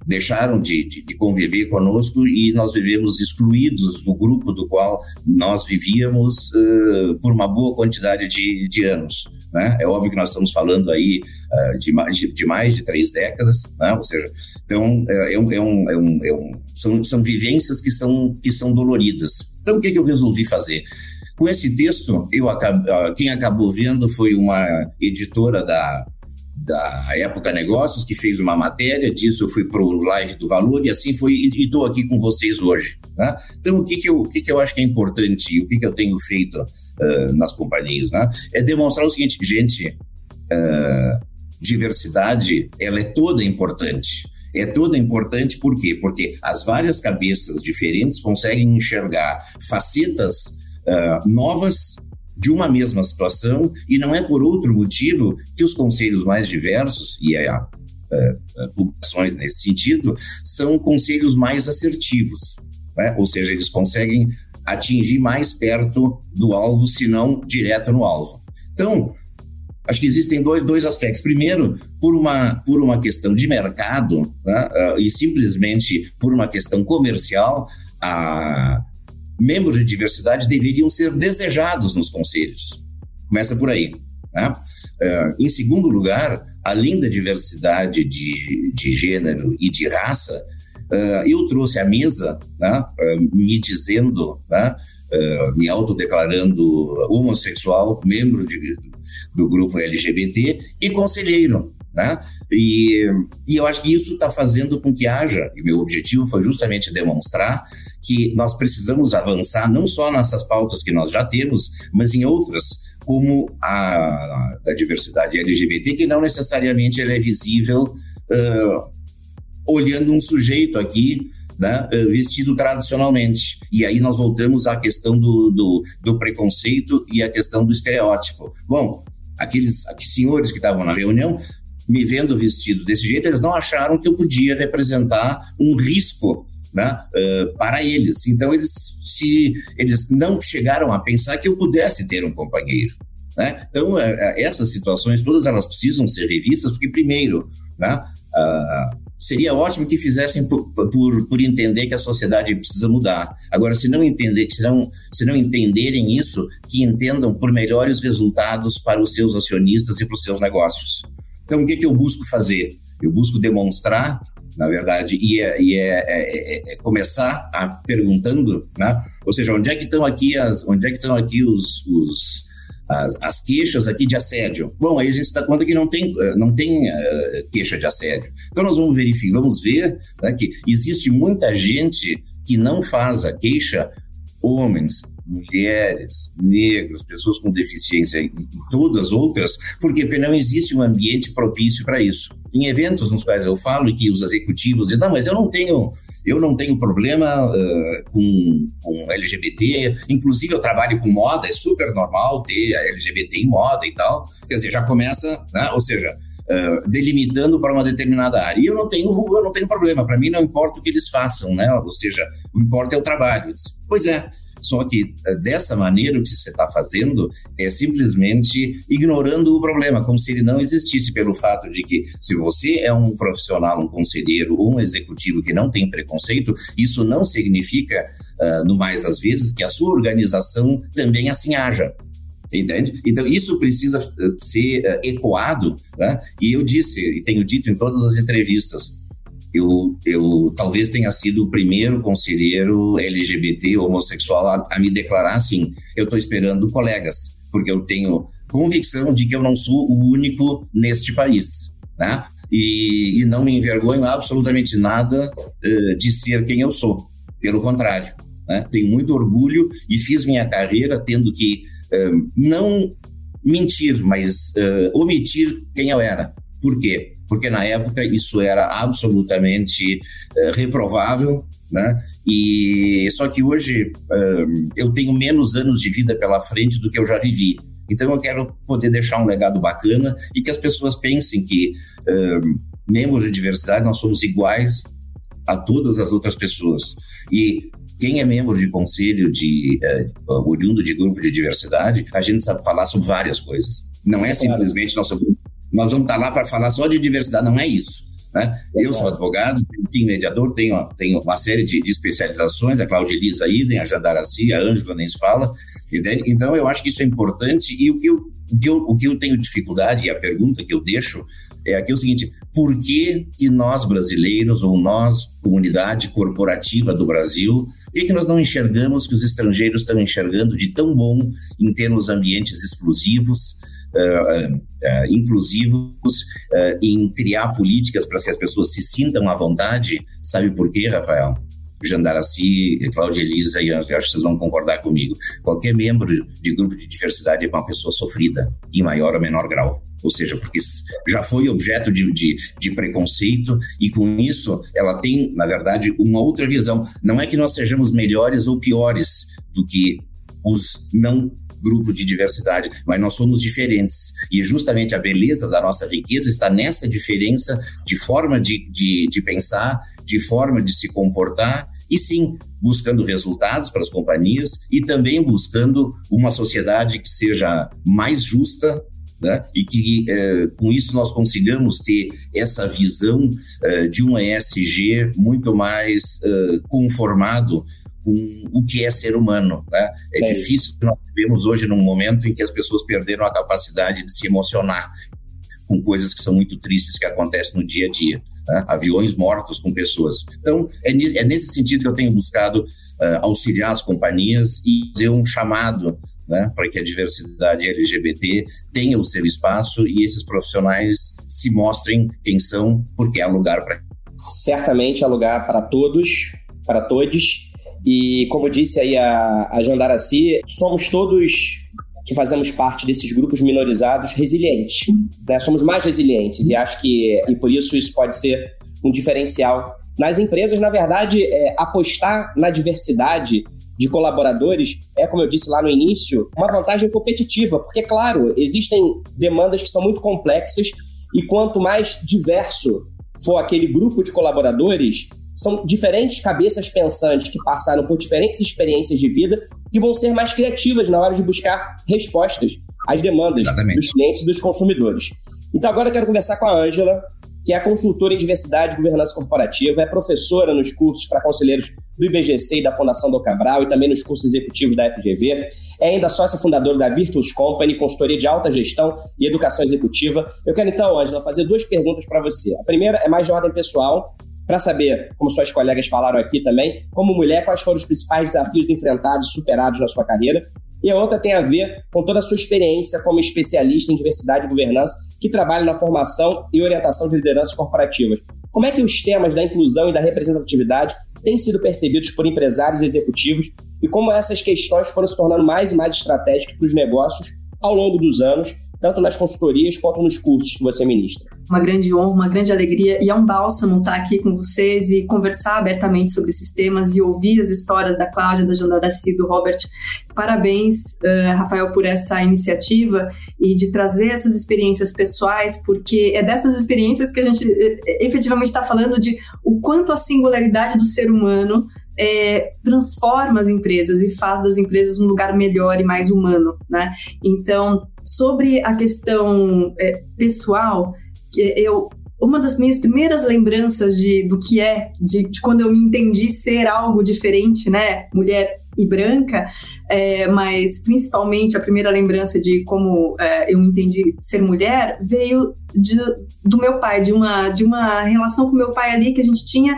Speaker 5: deixaram de, de, de, conviver conosco e nós vivemos excluídos do grupo do qual nós vivíamos uh, por uma boa quantidade de, de anos. Né? É óbvio que nós estamos falando aí uh, de, mais, de, mais de três décadas, né? ou seja, então é, é, é, um, é, um, é um, são, são vivências que são, que são doloridas. Então o que, é que eu resolvi fazer? Com esse texto, eu uh, quem acabou vendo foi uma editora da, da Época Negócios, que fez uma matéria disso, eu fui para o Live do Valor e assim foi, e estou aqui com vocês hoje. Né? Então, o que, que, eu, o que, que eu acho que é importante, o que, que eu tenho feito uh, nas companhias? Né? É demonstrar o seguinte, gente, uh, diversidade, ela é toda importante. É toda importante por quê? Porque as várias cabeças diferentes conseguem enxergar facetas uh, novas de uma mesma situação e não é por outro motivo que os conselhos mais diversos, e há uh, publicações nesse sentido, são conselhos mais assertivos, né? ou seja, eles conseguem atingir mais perto do alvo, se não direto no alvo. Então, acho que existem dois, dois aspectos. Primeiro, por uma, por uma questão de mercado né? uh, e simplesmente por uma questão comercial, a, membros de diversidade deveriam ser desejados nos conselhos. Começa por aí. Né? Uh, em segundo lugar, além da diversidade de, de gênero e de raça, uh, eu trouxe à mesa, né, uh, me dizendo, né, me autodeclarando homossexual, membro de, do grupo LGBT e conselheiro. Né? E, e eu acho que isso está fazendo com que haja, e meu objetivo foi justamente demonstrar que nós precisamos avançar não só nessas pautas que nós já temos, mas em outras, como a, da diversidade LGBT, que não necessariamente ela é visível uh, olhando um sujeito aqui né, vestido tradicionalmente. E aí nós voltamos à questão do, do, do, preconceito e à questão do estereótipo. Bom, aqueles, aqueles senhores que estavam na reunião, me vendo vestido desse jeito, eles não acharam que eu podia representar um risco né, uh, para eles. Então, eles, se, eles não chegaram a pensar que eu pudesse ter um companheiro. Né? Então, uh, essas situações todas elas precisam ser revistas, porque, primeiro, né, uh, seria ótimo que fizessem por, por, por, entender que a sociedade precisa mudar. Agora, se não, entender, se, não, se não entenderem isso, que entendam por melhores resultados para os seus acionistas e para os seus negócios. Então, o que, que eu busco fazer? Eu busco demonstrar na verdade, e é, e é, é, é, é começar a perguntando, né? Ou seja, onde é que estão aqui as, onde é que estão aqui os, os as, as, queixas aqui de assédio? Bom, aí a gente se dá conta que não tem, eh, não tem uh, queixa de assédio. Então nós vamos verificar, vamos ver né, que existe muita gente que não faz a queixa, homens, mulheres, negros, pessoas com deficiência e todas outras, porque não existe um ambiente propício para isso. Em eventos nos quais eu falo e que os executivos dizem, não, mas eu não tenho, eu não tenho problema uh, com, com LGBT, inclusive eu trabalho com moda, é super normal ter LGBT em moda e tal, quer dizer, já começa, né? ou seja, Uh, delimitando para uma determinada área. E eu não tenho, eu não tenho problema, para mim não importa o que eles façam, né? Ou seja, o importa é o trabalho. Pois é, só que eh, dessa maneira o que você está fazendo é simplesmente ignorando o problema, como se ele não existisse, pelo fato de que se você é um profissional, um conselheiro ou um executivo que não tem preconceito, isso não significa, uh, no mais das vezes, que a sua organização também assim haja. Entende? Então, isso precisa eh, ser uh, ecoado, né? e eu disse, e tenho dito em todas as entrevistas, eu, eu talvez tenha sido o primeiro conselheiro LGBT homossexual a, a me declarar assim: eu estou esperando colegas, porque eu tenho convicção de que eu não sou o único neste país, né? E, e não me envergonho absolutamente nada uh, de ser quem eu sou. Pelo contrário, né? tenho muito orgulho e fiz minha carreira tendo que uh, não mentir, mas uh, omitir quem eu era. Por quê? Porque na época isso era absolutamente uh, reprovável, né? E só que hoje uh, eu tenho menos anos de vida pela frente do que eu já vivi. Então eu quero poder deixar um legado bacana e que as pessoas pensem que uh, membros de diversidade nós somos iguais a todas as outras pessoas. E quem é membro de conselho de uh, oriundo de grupo de diversidade, a gente sabe falar sobre várias coisas. Não é simplesmente nosso grupo. Nós vamos estar lá para falar só de diversidade, não é isso. Né? Eu sou advogado, tenho mediador, tenho, tenho uma série de, de especializações, a Cláudia Elisa Idem, a Jandaraci, a Ângela nem se fala. Entende? Então, eu acho que isso é importante e o que, eu, o, que eu, o que eu tenho dificuldade, e a pergunta que eu deixo é aqui o seguinte: por que, que nós brasileiros, ou nós, comunidade corporativa do Brasil, por que, que nós não enxergamos que os estrangeiros estão enxergando de tão bom em termos ambientes exclusivos, uh, uh, inclusivos, em criar políticas para que as pessoas se sintam à vontade. Sabe por quê, Rafael? Jandaraci, Cláudia Elisa, e acho que vocês vão concordar comigo. Qualquer membro de grupo de diversidade é uma pessoa sofrida, em maior ou menor grau. Ou seja, porque já foi objeto de, de, de, preconceito e com isso ela tem, na verdade, uma outra visão. Não é que nós sejamos melhores ou piores do que os não grupo de diversidade, mas nós somos diferentes. E justamente a beleza da nossa riqueza está nessa diferença de forma de, de, de pensar, de forma de se comportar e sim buscando resultados para as companhias e também buscando uma sociedade que seja mais justa. Né? E que eh, com isso nós consigamos ter essa visão eh, de um ESG muito mais eh, conformado com o que é ser humano. Né? É, é difícil, nós vivemos hoje num momento em que as pessoas perderam a capacidade de se emocionar com coisas que são muito tristes que acontecem no dia a dia. Né? Aviões mortos com pessoas. Então, é, é, nesse sentido que eu tenho buscado uh, auxiliar as companhias e fazer um chamado né, para que a diversidade LGBT tenha o seu espaço e esses profissionais se mostrem quem são, porque há lugar para.
Speaker 2: Certamente há lugar para todos, para todos e como disse aí a, a Jandaraci, somos todos que fazemos parte desses grupos minorizados resilientes. Né? Somos mais resilientes e acho que e por isso isso pode ser um diferencial. Nas empresas, na verdade, é, apostar na diversidade de colaboradores é, como eu disse lá no início, uma vantagem competitiva, porque, claro, existem demandas que são muito complexas e quanto mais diverso for aquele grupo de colaboradores, são diferentes cabeças pensantes que passaram por diferentes experiências de vida que vão ser mais criativas na hora de buscar respostas às demandas Exatamente. dos clientes e dos consumidores. Então agora eu quero conversar com a Ângela, que é consultora em diversidade e governança corporativa, é professora nos cursos para conselheiros do IBGC e da Fundação do Cabral e também nos cursos executivos da FGV. É ainda sócia fundadora da Virtus Company, consultoria de alta gestão e educação executiva. Eu quero então, Ângela, fazer duas perguntas para você. A primeira é mais de ordem pessoal para saber, como suas colegas falaram aqui também, como mulher, quais foram os principais desafios enfrentados e superados na sua carreira. E a outra tem a ver com toda a sua experiência como especialista em diversidade e governança, que trabalha na formação e orientação de lideranças corporativas. Como é que os temas da inclusão e da representatividade têm sido percebidos por empresários e executivos e como essas questões foram se tornando mais e mais estratégicas para os negócios ao longo dos anos tanto nas consultorias quanto nos cursos que você ministra.
Speaker 6: Uma grande honra, uma grande alegria e é um bálsamo estar aqui com vocês e conversar abertamente sobre esses temas e ouvir as histórias da Cláudia, da Jandaraci e do Robert. Parabéns, uh, Rafael, por essa iniciativa e de trazer essas experiências pessoais, porque é dessas experiências que a gente eh, efetivamente está falando de o quanto a singularidade do ser humano é, transforma as empresas e faz das empresas um lugar melhor e mais humano, né? Então, sobre a questão é, pessoal, eu uma das minhas primeiras lembranças de, do que é, de, de, quando eu me entendi ser algo diferente, né, mulher e branca, é, mas principalmente a primeira lembrança de como é, eu me entendi ser mulher veio de, do meu pai, de uma, de uma relação com meu pai ali que a gente tinha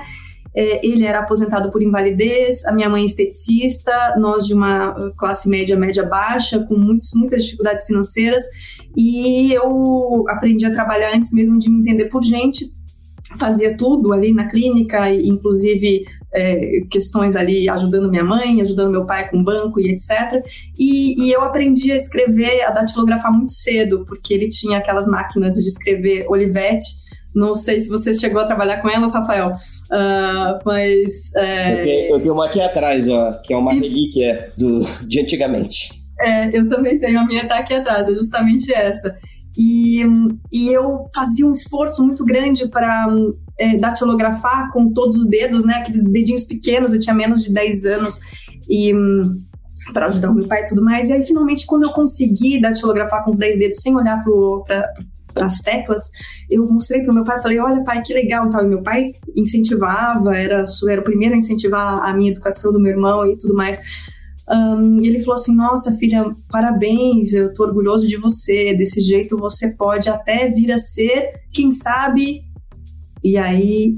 Speaker 6: é, ele era aposentado por invalidez, a minha mãe é esteticista, nós de uma classe média, média baixa, com muitos, muitas dificuldades financeiras, e eu aprendi a trabalhar antes mesmo de me entender por gente, fazia tudo ali na clínica, inclusive é, questões ali ajudando minha mãe, ajudando meu pai com banco e etc. E, e, eu aprendi a escrever, a datilografar muito cedo, porque ele tinha aquelas máquinas de escrever Olivetti, não sei se você chegou a trabalhar com elas, Rafael, uh, mas...
Speaker 2: É... Eu, tenho, eu, tenho, uma aqui atrás, ó, que é uma e... relíquia do, de antigamente.
Speaker 6: É, eu também tenho, a minha tá aqui atrás, é justamente essa. E, e eu fazia um esforço muito grande para é, datilografar com todos os dedos, né? Aqueles dedinhos pequenos, eu tinha menos de 10 anos. E para ajudar o meu pai e tudo mais. E aí, finalmente, quando eu consegui datilografar com os 10 dedos sem olhar para as teclas, eu mostrei para o meu pai, falei, olha pai, que legal tal. E meu pai incentivava, era, era o primeiro a incentivar a minha educação do meu irmão e tudo mais. Um, e ele falou assim: Nossa, filha, parabéns, eu tô orgulhoso de você. Desse jeito você pode até vir a ser, quem sabe. E aí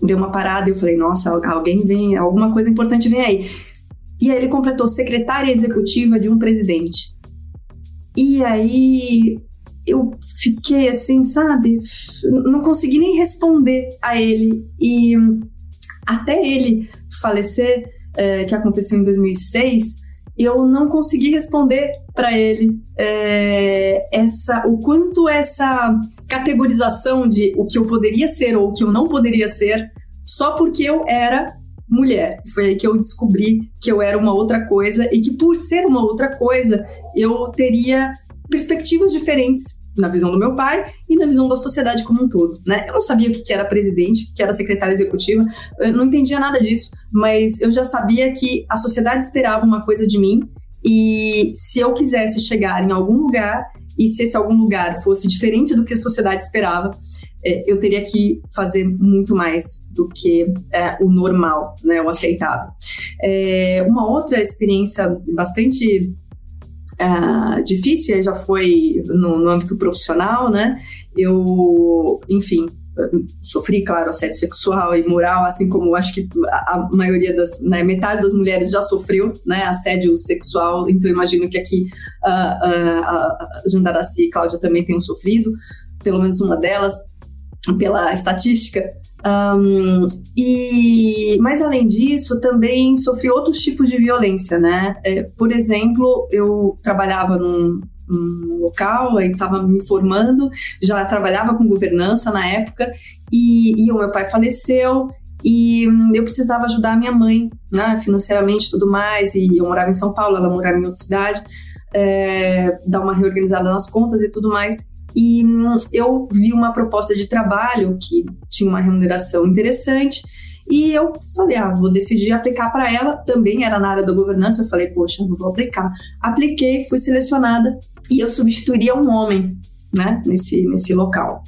Speaker 6: deu uma parada e eu falei: Nossa, alguém vem, alguma coisa importante vem aí. E aí ele completou secretária executiva de um presidente. E aí eu fiquei assim, sabe? Não consegui nem responder a ele. E até ele falecer, é, que aconteceu em 2006, eu não consegui responder para ele é, essa, o quanto essa categorização de o que eu poderia ser ou o que eu não poderia ser, só porque eu era mulher. Foi aí que eu descobri que eu era uma outra coisa e que por ser uma outra coisa, eu teria perspectivas diferentes na visão do meu pai e na visão da sociedade como um todo, né? Eu não sabia o que era presidente, o que era secretária executiva, eu não entendia nada disso, mas eu já sabia que a sociedade esperava uma coisa de mim e se eu quisesse chegar em algum lugar e se esse algum lugar fosse diferente do que a sociedade esperava, é, eu teria que fazer muito mais do que é, o normal, né, o aceitável. É, uma outra experiência bastante uh, difícil, já foi no, no, âmbito profissional, né? Eu, enfim, sofri, claro, assédio sexual e moral, assim como acho que a, a maioria das, né, metade das mulheres já sofreu, né, assédio sexual, então imagino que aqui uh, uh, a Jandaraci e Cláudia também tenham sofrido, pelo menos uma delas, pela estatística. Um, e, mas além disso, também sofri outros tipos de violência, né? É, por exemplo, eu trabalhava num, um local, aí estava me formando, já trabalhava com governança na época, e, e o meu pai faleceu, e eu precisava ajudar minha mãe, né, financeiramente tudo mais, e eu morava em São Paulo, ela morava em outra cidade, é, dar uma reorganizada nas contas e tudo mais. E eu vi uma proposta de trabalho que tinha uma remuneração interessante. E eu falei, ah, vou decidir aplicar para ela. Também era na área da governança. Eu falei, poxa, vou aplicar. Apliquei, fui selecionada e eu substituiria um homem, né, nesse, nesse local.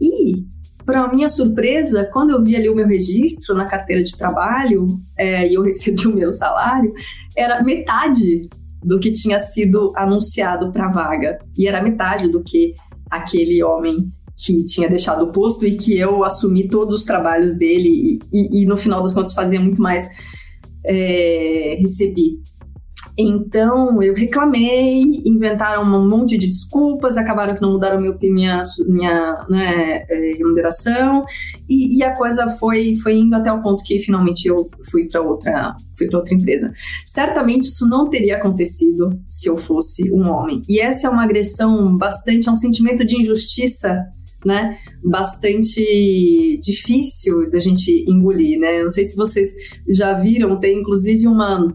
Speaker 6: E, para minha surpresa, quando eu vi ali o meu registro na carteira de trabalho é, e eu recebi o meu salário, era metade do que tinha sido anunciado para a vaga. E era metade do que aquele homem que tinha deixado o posto e que eu assumi todos os trabalhos dele e, e no final das contas fazia muito mais é, recebi. Então eu reclamei, inventaram um monte de desculpas, acabaram que não mudaram minha, minha, minha né, é, remuneração e, e, a coisa foi, foi indo até o ponto que finalmente eu fui para outra fui para outra empresa. Certamente isso não teria acontecido se eu fosse um homem. E essa é uma agressão bastante, é um sentimento de injustiça né, bastante difícil da gente engolir, né? Não sei se vocês já viram, tem inclusive uma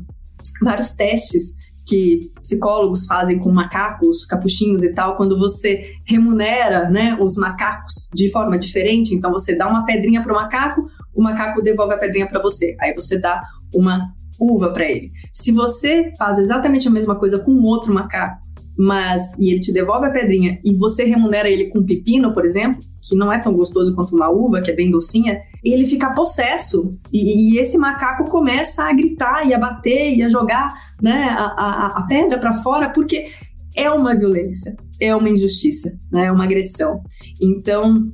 Speaker 6: vários testes que psicólogos fazem com macacos, capuchinhos e tal, quando você remunera né, os macacos de forma diferente, então você dá uma pedrinha para o macaco, o macaco devolve a pedrinha para você, aí você dá uma uva para ele. Se você faz exatamente a mesma coisa com outro macaco, mas e ele te devolve a pedrinha e você remunera ele com pepino, por exemplo, que não é tão gostoso quanto uma uva, que é bem docinha, ele fica possesso. E, e esse macaco começa a gritar e a bater e a jogar né, a, a, a pedra para fora, porque é uma violência, é uma injustiça, né, é uma agressão. Então,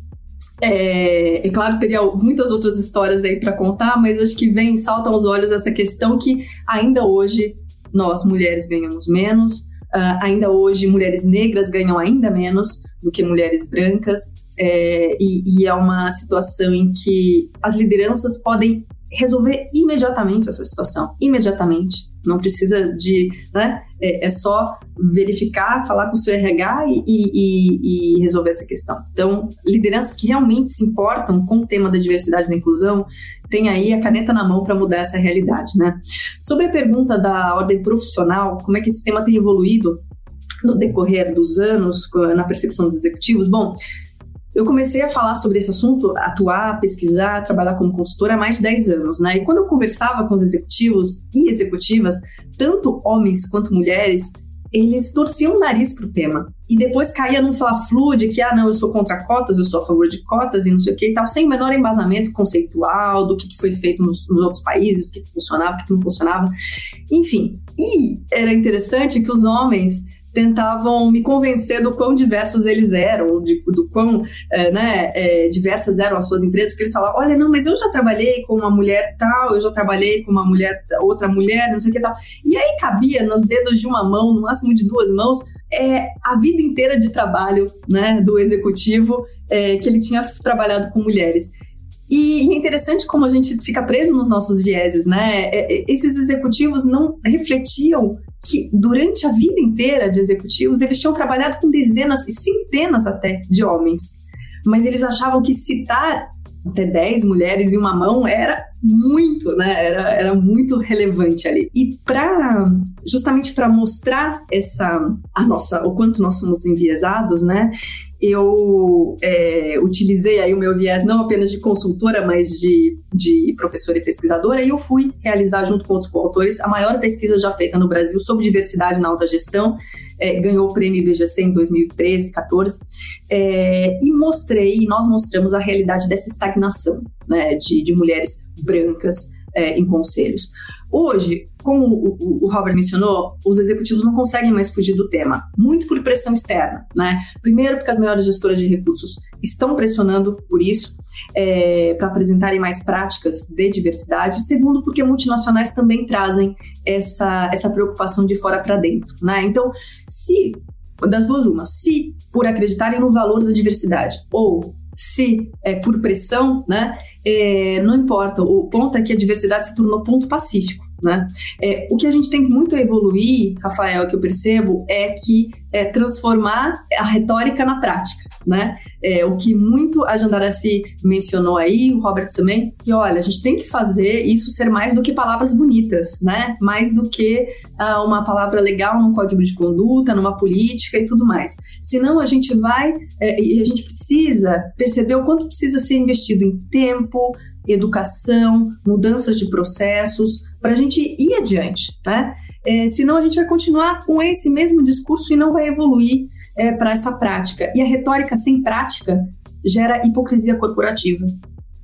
Speaker 6: é, é, claro, teria muitas outras histórias aí para contar, mas acho que vem, saltam aos olhos essa questão que ainda hoje nós, mulheres, ganhamos menos, Uh, ainda hoje, mulheres negras ganham ainda menos do que mulheres brancas, é, e, e é uma situação em que as lideranças podem resolver imediatamente essa situação, imediatamente. Não precisa de, né? É, é só verificar, falar com o seu RH e, e, e, resolver essa questão. Então, lideranças que realmente se importam com o tema da diversidade e da inclusão, tem aí a caneta na mão para mudar essa realidade, né? Sobre a pergunta da ordem profissional, como é que esse tema tem evoluído, no decorrer dos anos, na percepção dos executivos? Bom, eu comecei a falar sobre esse assunto, atuar, pesquisar, trabalhar como consultora há mais de 10 anos, né? E quando eu conversava com os executivos e executivas, tanto homens quanto mulheres, eles torciam o nariz pro tema. E depois caía num fla-flu de que, ah, não, eu sou contra cotas, eu sou a favor de cotas e não sei o que e tal, sem o menor embasamento conceitual do que, foi feito nos, nos, outros países, o que, funcionava, o que, que não funcionava. Enfim, e era interessante que os homens tentavam me convencer do quão diversos eles eram, de, do quão é, né, é, diversas eram as suas empresas, porque eles falavam, olha, não, mas eu já trabalhei com uma mulher tal, eu já trabalhei com uma mulher, outra mulher, não sei o que tal. E aí cabia nos dedos de uma mão, no máximo de duas mãos, é, a vida inteira de trabalho né, do executivo é, que ele tinha trabalhado com mulheres. E, é interessante como a gente fica preso nos nossos vieses, né? É, é, esses executivos não refletiam que durante a vida inteira de executivos eles tinham trabalhado com dezenas e centenas até de homens, mas eles achavam que citar até 10 mulheres em uma mão era muito, né? Era, era muito relevante ali. E para justamente para mostrar essa a nossa o quanto nós somos enviesados, né? eu é, utilizei aí o meu viés não apenas de consultora, mas de, de professora e pesquisadora, e eu fui realizar, junto com outros coautores, a maior pesquisa já feita no Brasil sobre diversidade na alta gestão, é, ganhou o prêmio IBGC em 2013, 14, é, e mostrei, e nós mostramos a realidade dessa estagnação né, de, de mulheres brancas é, em conselhos. Hoje, como o, o, Robert mencionou, os executivos não conseguem mais fugir do tema, muito por pressão externa, né? Primeiro, porque as maiores gestoras de recursos estão pressionando por isso, é, para apresentarem mais práticas de diversidade. Segundo, porque multinacionais também trazem essa, essa preocupação de fora para dentro, né? Então, se das duas uma, se por acreditarem no valor da diversidade ou se é por pressão, né, é, não importa. O ponto é que a diversidade se tornou ponto pacífico. Né? É, o que a gente tem muito a evoluir, Rafael, que eu percebo, é que é transformar a retórica na prática. Né? É, o que muito a Jandaraci mencionou aí, o Robert também, que olha, a gente tem que fazer isso ser mais do que palavras bonitas, né? mais do que ah, uma palavra legal num código de conduta, numa política e tudo mais. Senão a gente vai é, e a gente precisa perceber o quanto precisa ser investido em tempo, educação, mudanças de processos, para a gente ir adiante, né? É, senão a gente vai continuar com esse mesmo discurso e não vai evoluir é, para essa prática. E a retórica sem prática gera hipocrisia corporativa.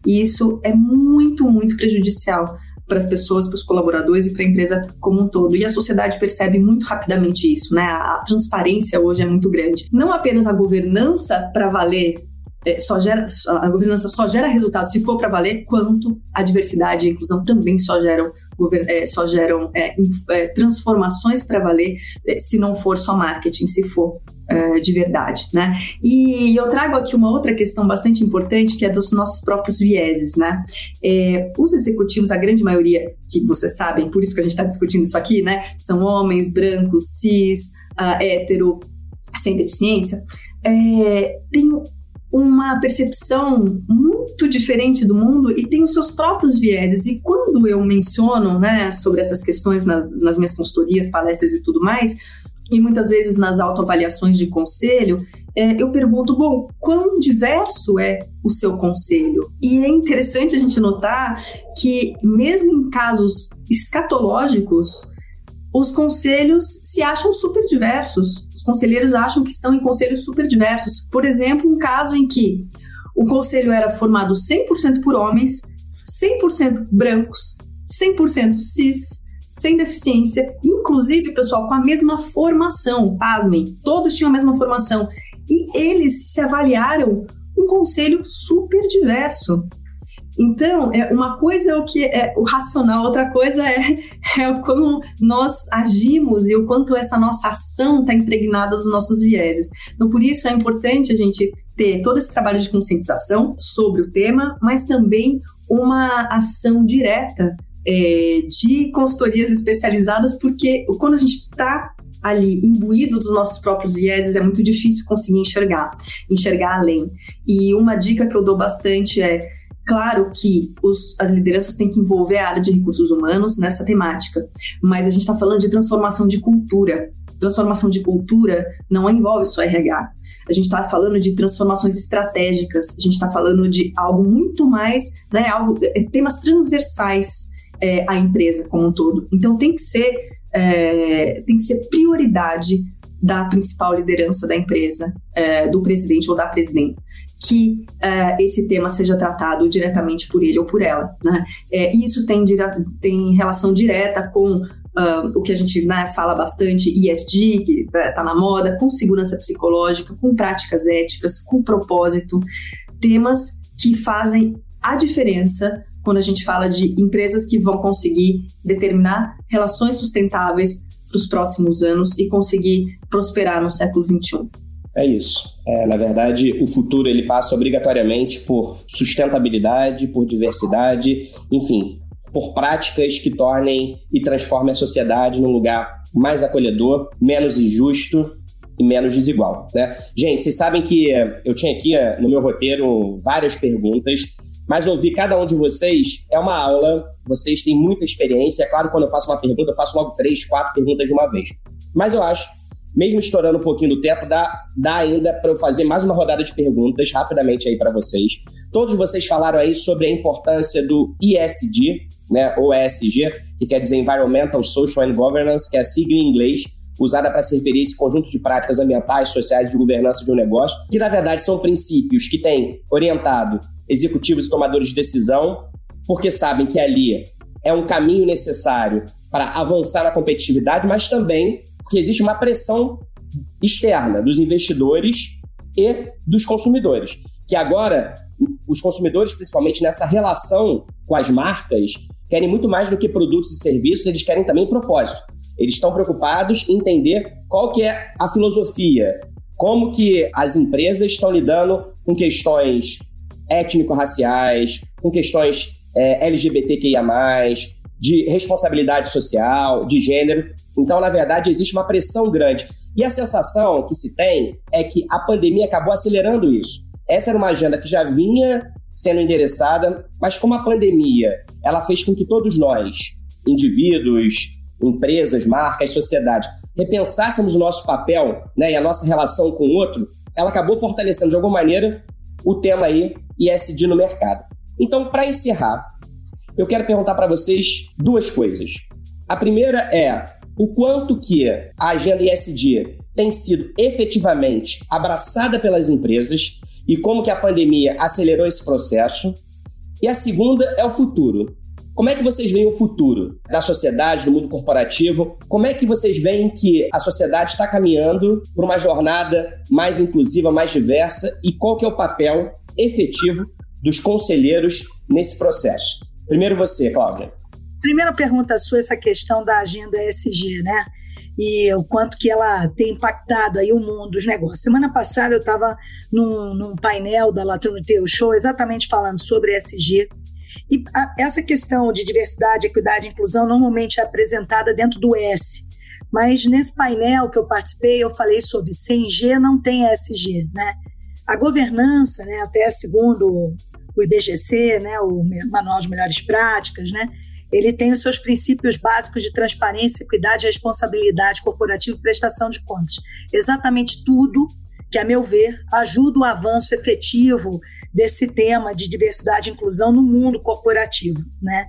Speaker 6: E isso é muito, muito prejudicial para as pessoas, para os colaboradores e para a empresa como um todo. E a sociedade percebe muito rapidamente isso, né? A transparência hoje é muito grande. Não apenas a governança para valer é, só gera, a governança só gera resultado se for para valer, quanto a diversidade e a inclusão também só geram, é, só geram é, é transformações para valer é, se não for só marketing, se for é, de verdade, né? E eu trago aqui uma outra questão bastante importante que é dos nossos próprios vieses, né? os executivos, a grande maioria, que vocês sabem, por isso que a gente está discutindo isso aqui, né? São homens brancos, cis, uh, hétero, sem deficiência, é, tem uma percepção muito diferente do mundo e tem os seus próprios vieses. E quando eu menciono né, sobre essas questões na, nas minhas consultorias, palestras e tudo mais, e muitas vezes nas autoavaliações de conselho, é, eu pergunto, bom, quão diverso é o seu conselho? E é interessante a gente notar que, mesmo em casos escatológicos, os conselhos se acham super diversos. Os conselheiros acham que estão em conselhos super diversos. Por exemplo, um caso em que o conselho era formado 100% por homens, 100% brancos, 100% cis, sem deficiência, inclusive, pessoal, com a mesma formação. Pasmem, todos tinham a mesma formação. E eles se avaliaram um conselho super diverso. Então, é, uma coisa é o que é o racional, outra coisa é, é como nós agimos e o quanto essa nossa ação está impregnada dos nossos vieses. Então, por isso é importante a gente ter todo esse trabalho de conscientização sobre o tema, mas também uma ação direta é, de consultorias especializadas, porque quando a gente está ali imbuído dos nossos próprios vieses, é muito difícil conseguir enxergar, enxergar além. E uma dica que eu dou bastante é Claro que os, as lideranças têm que envolver a área de recursos humanos nessa temática, mas a gente está falando de transformação de cultura. Transformação de cultura não envolve só RH. A gente está falando de transformações estratégicas, a gente está falando de algo muito mais, né, algo, é, temas transversais é, à empresa como um todo. Então tem que ser, é, tem que ser prioridade da principal liderança da empresa, é, do presidente ou da presidente, que é, esse tema seja tratado diretamente por ele ou por ela. Né? É, isso tem, tem relação direta com Uh, o que a gente né, fala bastante, ESG, que está na moda, com segurança psicológica, com práticas éticas, com propósito, temas que fazem a diferença quando a gente fala de empresas que vão conseguir determinar relações sustentáveis para os próximos anos e conseguir prosperar no século XXI.
Speaker 2: É isso. É, na verdade, o futuro ele passa obrigatoriamente por sustentabilidade, por diversidade, enfim, por práticas que tornem e transformem a sociedade num lugar mais acolhedor, menos injusto e menos desigual. Né? Gente, vocês sabem que eu tinha aqui eh, no meu roteiro várias perguntas mas ouvir cada um de vocês é uma aula, vocês têm muita experiência. É claro, quando eu faço uma pergunta, eu faço logo três, quatro perguntas de uma vez. Mas eu acho, mesmo estourando um pouquinho do tempo, dá, dá ainda para eu fazer mais uma rodada de perguntas rapidamente aí para vocês. Todos vocês falaram aí sobre a importância do ISD, né, ou ESG, que quer dizer Environmental, Social and Governance, que é a sigla em inglês, usada para se referir a esse conjunto de práticas ambientais, sociais e de governança de um negócio, que na verdade são princípios que têm orientado executivos e tomadores de decisão, porque sabem que ali é um caminho necessário para avançar na competitividade, mas também porque existe uma pressão externa dos investidores e dos consumidores. Que agora, os consumidores, principalmente nessa relação com as marcas, querem muito mais do que produtos e serviços, eles querem também propósito. Eles estão preocupados em entender qual que é a filosofia, como que as empresas estão lidando com questões étnico-raciais, com questões é, LGBTQIA, de responsabilidade social, de gênero. Então, na verdade, existe uma pressão grande. E a sensação que se tem é que a pandemia acabou acelerando isso. Essa era uma agenda que já vinha sendo endereçada, mas como a pandemia ela fez com que todos nós, indivíduos, empresas, marcas, sociedade, repensássemos o nosso papel né, e a nossa relação com o outro, ela acabou fortalecendo de alguma maneira o tema aí ISD no mercado. Então, para encerrar, eu quero perguntar para vocês duas coisas. A primeira é o quanto que a agenda ISD tem sido efetivamente abraçada pelas empresas e como que a pandemia acelerou esse processo. E a segunda é o futuro. Como é que vocês veem o futuro da sociedade, do mundo corporativo? Como é que vocês veem que a sociedade está caminhando para uma jornada mais inclusiva, mais diversa? E qual que é o papel efetivo dos conselheiros nesse processo? Primeiro você, Cláudia.
Speaker 3: Primeira pergunta sua, essa questão da agenda ESG, né? E o quanto que ela tem impactado aí o mundo dos negócios. Semana passada eu estava num, num, painel da Latam Teu Show exatamente falando sobre ESG e a, essa questão de diversidade, equidade e inclusão normalmente é apresentada dentro do S. Mas nesse painel que eu participei, eu falei sobre sem G não tem SG, né? A governança, né, até segundo o IBGC, né, o Manual de Melhores Práticas, né, ele tem os seus princípios básicos de transparência, equidade, responsabilidade corporativa e prestação de contas. Exatamente tudo que, a meu ver, ajuda o avanço efetivo desse tema de diversidade e inclusão no mundo corporativo, né?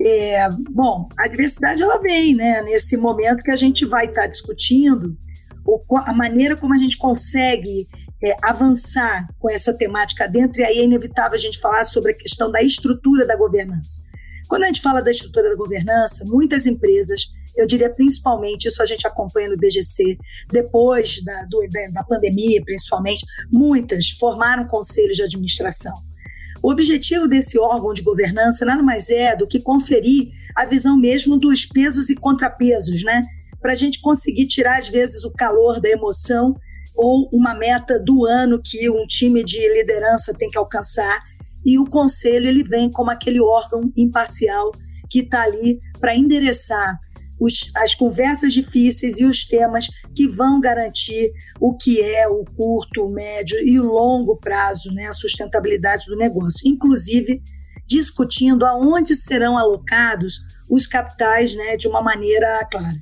Speaker 3: É, bom, a diversidade ela vem, né? Nesse momento que a gente vai estar tá discutindo o, a maneira como a gente consegue é, avançar com essa temática dentro, e aí é inevitável a gente falar sobre a questão da estrutura da governança. Quando a gente fala da estrutura da governança, muitas empresas eu diria principalmente, isso a gente acompanha no BGC, depois da, do, da pandemia, principalmente, muitas formaram conselhos de administração. O objetivo desse órgão de governança nada mais é do que conferir a visão mesmo dos pesos e contrapesos, né? Para a gente conseguir tirar, às vezes, o calor da emoção ou uma meta do ano que um time de liderança tem que alcançar. E o conselho ele vem como aquele órgão imparcial que está ali para endereçar os, as conversas difíceis e os temas que vão garantir o que é o curto, o médio e o longo prazo, né, a sustentabilidade do negócio, inclusive discutindo aonde serão alocados os capitais né, de uma maneira clara.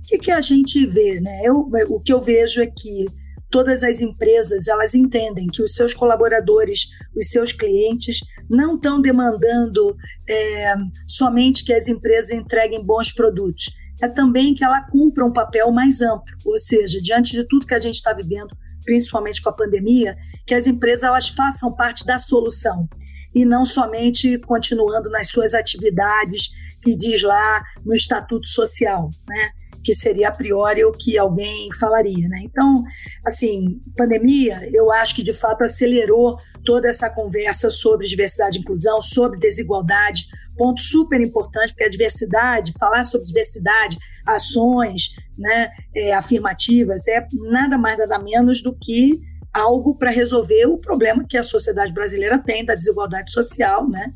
Speaker 3: O que, que a gente vê? Né? Eu, o que eu vejo é que todas as empresas elas entendem que os seus colaboradores, os seus clientes, não estão demandando é, somente que as empresas entreguem bons produtos, é também que ela cumpra um papel mais amplo, ou seja, diante de tudo que a gente está vivendo, principalmente com a pandemia, que as empresas elas façam parte da solução e não somente continuando nas suas atividades que diz lá no estatuto social, né? Que seria a priori o que alguém falaria, né? Então, assim, pandemia, eu acho que de fato acelerou toda essa conversa sobre diversidade e inclusão, sobre desigualdade, ponto super importante, porque a diversidade, falar sobre diversidade, ações né, é, afirmativas, é nada mais, nada menos do que algo para resolver o problema que a sociedade brasileira tem da desigualdade social, né?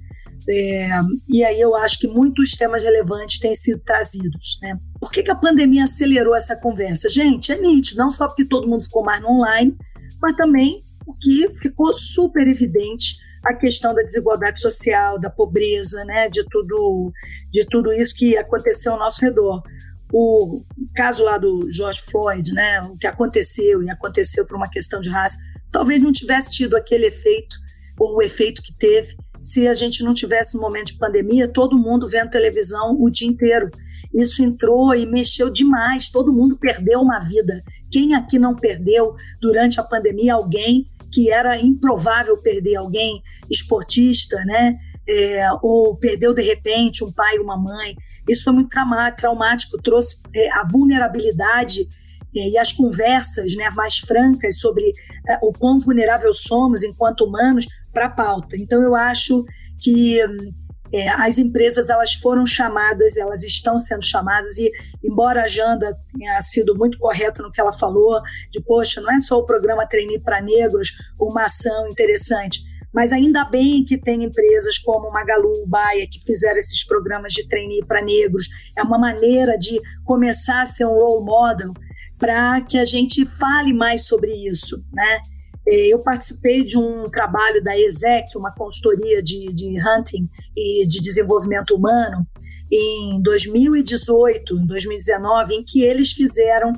Speaker 3: É, e aí eu acho que muitos temas relevantes têm sido trazidos. Né? Por que, que a pandemia acelerou essa conversa? Gente, é nítido, não só porque todo mundo ficou mais no online, mas também porque ficou super evidente a questão da desigualdade social, da pobreza, né, de tudo, de tudo isso que aconteceu ao nosso redor. O caso lá do George Floyd, né, o que aconteceu e aconteceu por uma questão de raça, talvez não tivesse tido aquele efeito ou o efeito que teve se a gente não tivesse um momento de pandemia, todo mundo vendo televisão o dia inteiro. Isso entrou e mexeu demais, todo mundo perdeu uma vida. Quem aqui não perdeu durante a pandemia alguém que era improvável perder alguém esportista, né? É, ou perdeu de repente um pai, uma mãe. Isso foi muito traumático, trouxe é, a vulnerabilidade é, e as conversas né, mais francas sobre é, o quão vulnerável somos enquanto humanos para a pauta. Então, eu acho que é, as empresas elas foram chamadas, elas estão sendo chamadas, e embora a Janda tenha sido muito correta no que ela falou, de poxa, não é só o programa Trainee para Negros, uma ação interessante, mas ainda bem que tem empresas como Magalu, Baia, que fizeram esses programas de trainee para negros. É uma maneira de começar a ser um role model para que a gente fale mais sobre isso, né? É, eu participei de um trabalho da ESEC, uma consultoria de, de hunting e de desenvolvimento humano, em 2018, em 2019, em que eles fizeram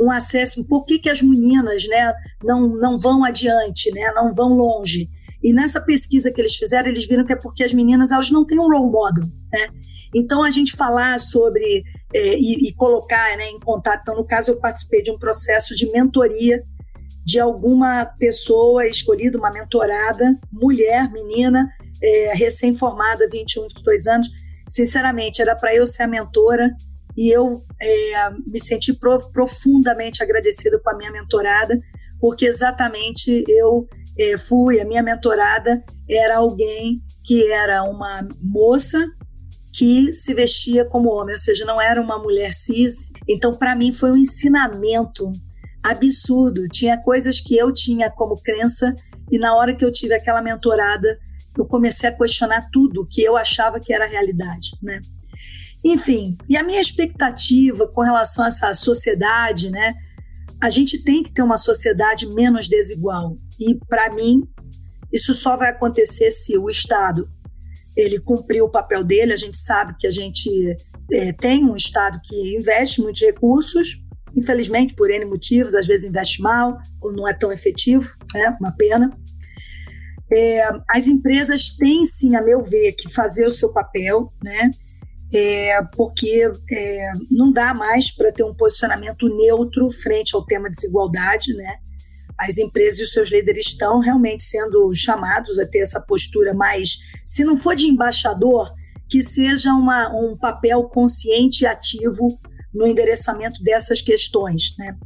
Speaker 3: um acesso, por que, que as meninas né, não, não vão adiante, né, não vão longe. E nessa pesquisa que eles fizeram, eles viram que é porque as meninas elas não têm um role model. Né? Então, a gente falar sobre é, e, e, colocar né, em contato, então, no caso, eu participei de um processo de mentoria de alguma pessoa escolhida, uma mentorada, mulher, menina, é, recém-formada, 21, 22 anos. Sinceramente, era para eu ser a mentora e eu é, me senti pro, profundamente agradecida com a minha mentorada, porque exatamente eu é, fui, a minha mentorada era alguém que era uma moça que se vestia como homem, ou seja, não era uma mulher cis. Então, para mim, foi um ensinamento absurdo. Tinha coisas que eu tinha como crença e na hora que eu tive aquela mentorada, eu comecei a questionar tudo que eu achava que era realidade, né? Enfim, e a minha expectativa com relação a essa sociedade, né? A gente tem que ter uma sociedade menos desigual. E para mim, isso só vai acontecer se o Estado ele cumprir o papel dele. A gente sabe que a gente é, tem um Estado que investe muitos recursos, infelizmente, por N motivos, às vezes investe mal ou não é tão efetivo, né? uma pena. É, as empresas têm, sim, a meu ver, que fazer o seu papel, né? É, porque é, não dá mais para ter um posicionamento neutro frente ao tema desigualdade, né? As empresas e os seus líderes estão realmente sendo chamados a ter essa postura mais, se não for de embaixador, que seja uma, um papel consciente e ativo no endereçamento dessas questões, né?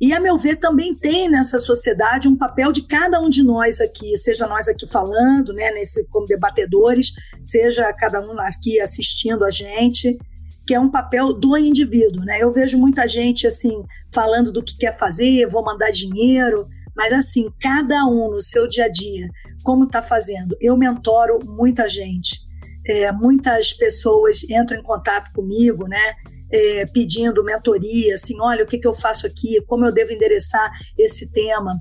Speaker 3: E, a meu ver, também tem nessa sociedade um papel de cada um de nós aqui, seja nós aqui falando, né, nesse, como debatedores, seja cada um aqui assistindo a gente, que é um papel do indivíduo. Né? Eu vejo muita gente assim falando do que quer fazer, vou mandar dinheiro, mas assim, cada um no seu dia a dia, como está fazendo. Eu mentoro muita gente, é, muitas pessoas entram em contato comigo, né? É, pedindo mentoria, assim, olha, o que, que eu faço aqui, como eu devo endereçar esse tema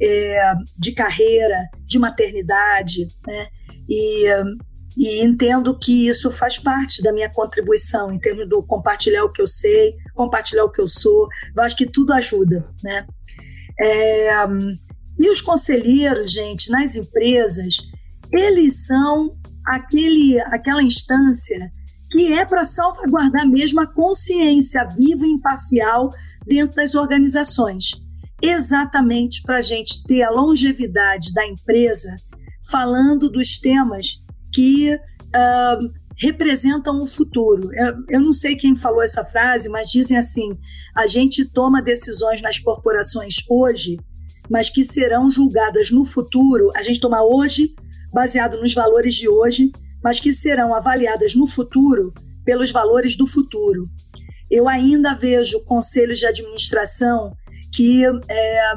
Speaker 3: é, de carreira, de maternidade, né? E, e entendo que isso faz parte da minha contribuição em termos do compartilhar o que eu sei, compartilhar o que eu sou. Eu acho que tudo ajuda, né? É, e os conselheiros, gente, nas empresas, eles são aquele, aquela instância que é para salvaguardar mesmo a consciência viva e imparcial dentro das organizações. Exatamente para a gente ter a longevidade da empresa falando dos temas que uh, representam o futuro. Eu, eu não sei quem falou essa frase, mas dizem assim: a gente toma decisões nas corporações hoje, mas que serão julgadas no futuro. A gente toma hoje, baseado nos valores de hoje, mas que serão avaliadas no futuro pelos valores do futuro. Eu ainda vejo conselhos de administração que é,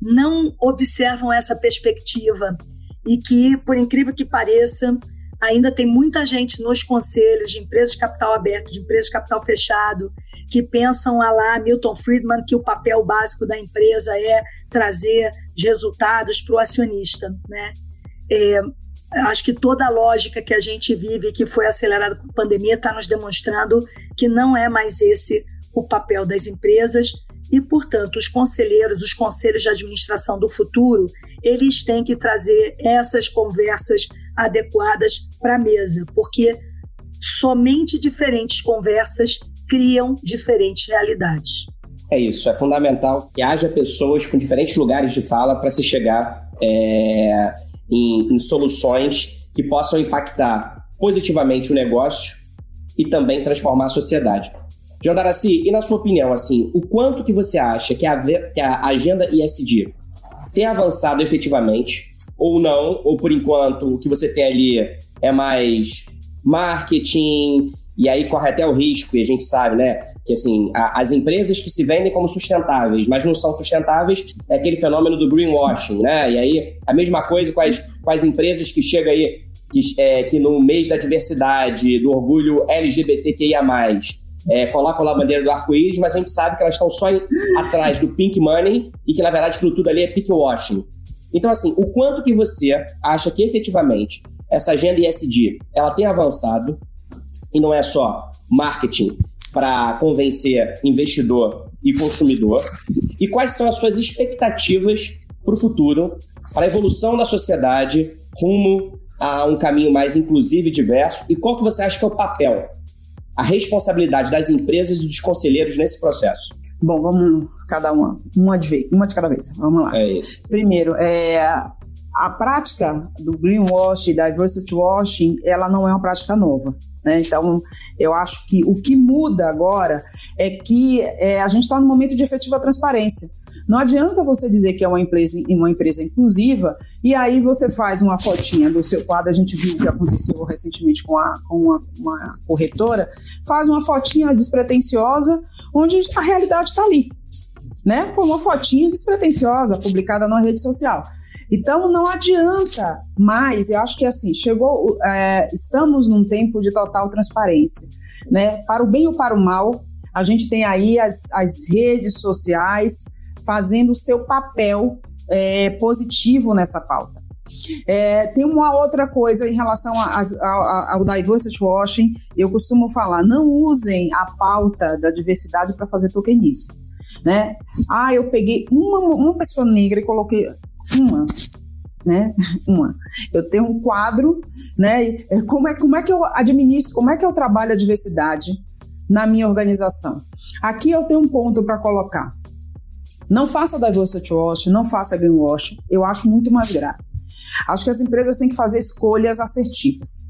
Speaker 3: não observam essa perspectiva e que, por incrível que pareça, ainda tem muita gente nos conselhos de empresas de capital aberto, de empresas de capital fechado, que pensam a lá Milton Friedman que o papel básico da empresa é trazer resultados para o acionista, né? É, acho que toda a lógica que a gente vive, que foi acelerada com a pandemia, está nos demonstrando que não é mais esse o papel das empresas e, portanto, os conselheiros, os conselhos de administração do futuro, eles têm que trazer essas conversas adequadas para a mesa, porque somente diferentes conversas criam diferentes realidades.
Speaker 2: É isso, é fundamental que haja pessoas com diferentes lugares de fala para se chegar é, em, em soluções que possam impactar positivamente o negócio e também transformar a sociedade. João Darassi, e na sua opinião, assim, o quanto que você acha que a, que a agenda ISD tem avançado efetivamente, ou não, ou por enquanto o que você tem ali é mais marketing, e aí corre até o risco, e a gente sabe, né? Que assim, a, as empresas que se vendem como sustentáveis, mas não são sustentáveis, é aquele fenômeno do greenwashing, né? E aí, a mesma coisa com as, com as empresas que chega aí, que, é, que no mês da diversidade, do orgulho LGBTQIA+, é, colocam lá a bandeira do arco-íris, mas a gente sabe que elas estão só atrás do pink money e que, na verdade, aquilo tudo ali é pink washing. Então, assim, o quanto que você acha que, efetivamente, essa agenda ISD, ela tem avançado, e não é só marketing, para convencer investidor e consumidor? E quais são as suas expectativas para o futuro, para a evolução da sociedade rumo a um caminho mais inclusivo e diverso? E qual que você acha que é o papel, a responsabilidade das empresas e dos conselheiros nesse processo?
Speaker 4: Bom, vamos cada uma, uma de, vez, uma de cada vez. Vamos lá.
Speaker 2: É isso.
Speaker 4: Primeiro, é, a prática do greenwashing, diversity washing, ela não é uma prática nova. Né? Então, eu acho que o que muda agora é que é, a gente está no momento de efetiva transparência. Não adianta você dizer que é uma empresa, uma empresa inclusiva e aí você faz uma fotinha do seu quadro. A gente viu o que aconteceu recentemente com, a, com uma, uma corretora. Faz uma fotinha despretensiosa, onde a realidade está ali. Né? Foi uma fotinha despretensiosa publicada numa rede social. Então não adianta mais, eu acho que assim, chegou, é, estamos num tempo de total transparência, né? Para o bem ou para o mal, a gente tem aí as, as redes sociais fazendo o seu papel é, positivo nessa pauta. É, tem uma outra coisa em relação a, a, a, ao diversity washing, eu costumo falar, não usem a pauta da diversidade para fazer tokenismo. Né? Ah, eu peguei uma, uma pessoa negra e coloquei uma, né? Uma. Eu tenho um quadro, né? Como é, como é que eu administro, como é que eu trabalho a diversidade na minha organização? Aqui eu tenho um ponto para colocar. Não faça diversity wash, não faça greenwash. Eu acho muito mais grave. Acho que as empresas têm que fazer escolhas assertivas.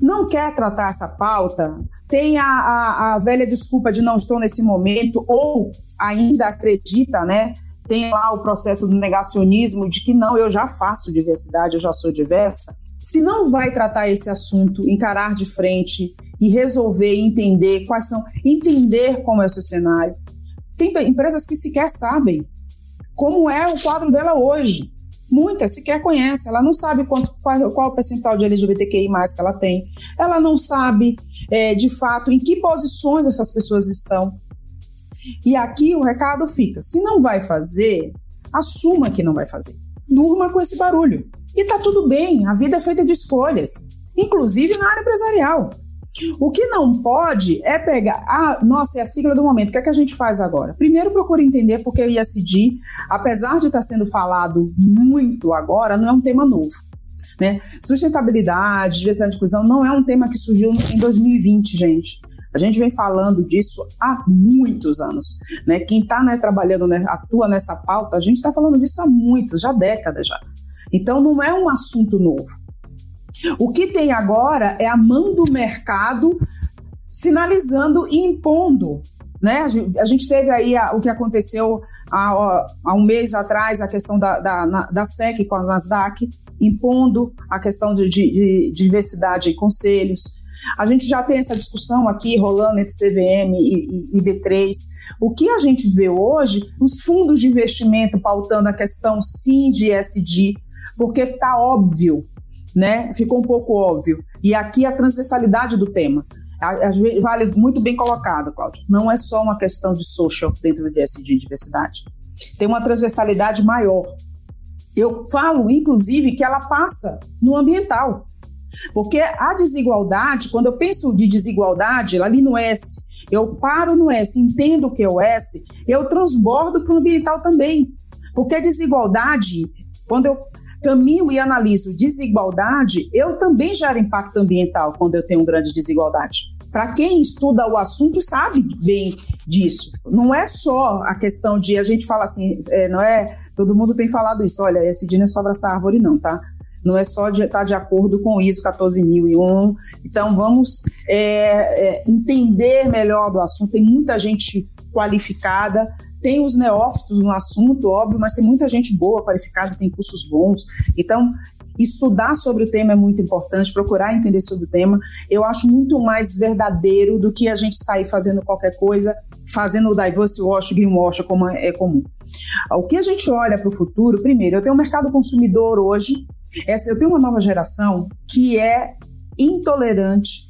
Speaker 4: Não quer tratar essa pauta? Tem a, a, a velha desculpa de não estou nesse momento, ou ainda acredita, né? Tem lá o processo do negacionismo de que não, eu já faço diversidade, eu já sou diversa. Se não vai tratar esse assunto, encarar de frente e resolver entender quais são, entender como é o seu cenário. Tem empresas que sequer sabem como é o quadro dela hoje. Muitas sequer conhece, ela não sabe quanto, qual, qual, o percentual de LGBTQI que ela tem, ela não sabe é, de fato em que posições essas pessoas estão. E aqui o recado fica: se não vai fazer, assuma que não vai fazer. Durma com esse barulho. E tá tudo bem, a vida é feita de escolhas, inclusive na área empresarial. O que não pode é pegar, ah, nossa, é a sigla do momento, o que é que a gente faz agora? Primeiro procura entender porque o ISD, apesar de estar sendo falado muito agora, não é um tema novo. Né? Sustentabilidade, diversidade e inclusão não é um tema que surgiu em 2020, gente. A gente vem falando disso há muitos anos. Né? Quem está né, trabalhando, né, atua nessa pauta, a gente está falando disso há muitos, já décadas já. Então não é um assunto novo. O que tem agora é a mão do mercado sinalizando e impondo. Né? A gente teve aí a, o que aconteceu há, há, um mês atrás, a questão da, da, da SEC com a Nasdaq, impondo a questão de, de, de diversidade em conselhos. A gente já tem essa discussão aqui rolando entre CVM e, e, e B3. O que a gente vê hoje, os fundos de investimento pautando a questão sim de ESG, porque está óbvio né? Ficou um pouco óbvio. E aqui a transversalidade do tema. Vale muito bem colocado, Cláudio. Não é só uma questão de social dentro do DSD, diversidade. Tem uma transversalidade maior. Eu falo, inclusive, que ela passa no ambiental. Porque a desigualdade, quando eu penso de desigualdade, ali no S, eu paro no S, entendo o que é o S, eu transbordo para o ambiental também. Porque a desigualdade, quando eu caminho e analiso desigualdade, eu também gero impacto ambiental quando eu tenho grande desigualdade. Para quem estuda o assunto sabe bem disso. Não é só a questão de a gente fala assim, é, não é? Todo mundo tem falado isso. Olha, esse não é só abraçar árvore, não, tá? Não é só de estar tá de acordo com o ISO 14001. Então, vamos é, é, entender melhor do assunto. Tem muita gente qualificada tem os neófitos no assunto, óbvio, mas tem muita gente boa, qualificada, tem cursos bons. Então, estudar sobre o tema é muito importante, procurar entender sobre o tema. Eu acho muito mais verdadeiro do que a gente sair fazendo qualquer coisa, fazendo o diverse wash, greenwash, como é, é comum. O que a gente olha para o futuro, primeiro, eu tenho um mercado consumidor hoje, essa, eu tenho uma nova geração que é intolerante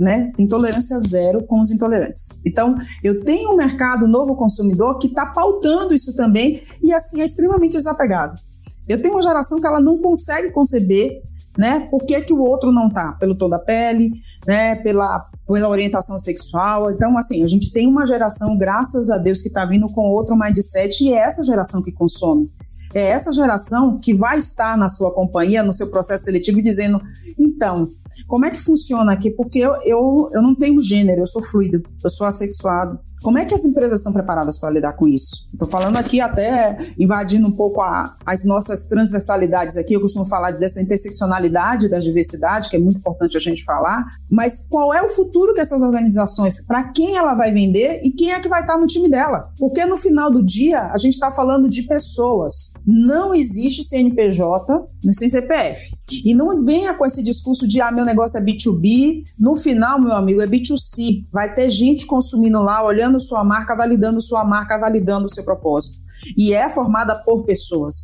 Speaker 4: né? Tem tolerância zero com os intolerantes. Então, eu tenho um mercado novo consumidor que está pautando isso também e assim é extremamente desapegado. Eu tenho uma geração que ela não consegue conceber, né? Por que, que o outro não tá? Pelo tom da pele, né? Pela, pela orientação sexual. Então, assim, a gente tem uma geração, graças a Deus, que está vindo com outro mindset e é essa geração que consome. É essa geração que vai estar na sua companhia, no seu processo seletivo, dizendo: então, como é que funciona aqui? Porque eu, eu, eu não tenho gênero, eu sou fluido, eu sou assexuado. Como é que as empresas estão preparadas para lidar com isso? Estou falando aqui até invadindo um pouco a, as nossas transversalidades aqui. Eu costumo falar dessa interseccionalidade da diversidade, que é muito importante a gente falar. Mas qual é o futuro que essas organizações, para quem ela vai vender e quem é que vai estar no time dela? Porque no final do dia, a gente está falando de pessoas. Não existe CNPJ sem CPF. E não venha com esse discurso de, ah, meu negócio é B2B. No final, meu amigo, é B2C. Vai ter gente consumindo lá, olhando sua marca, validando sua marca, validando o seu propósito. E é formada por pessoas.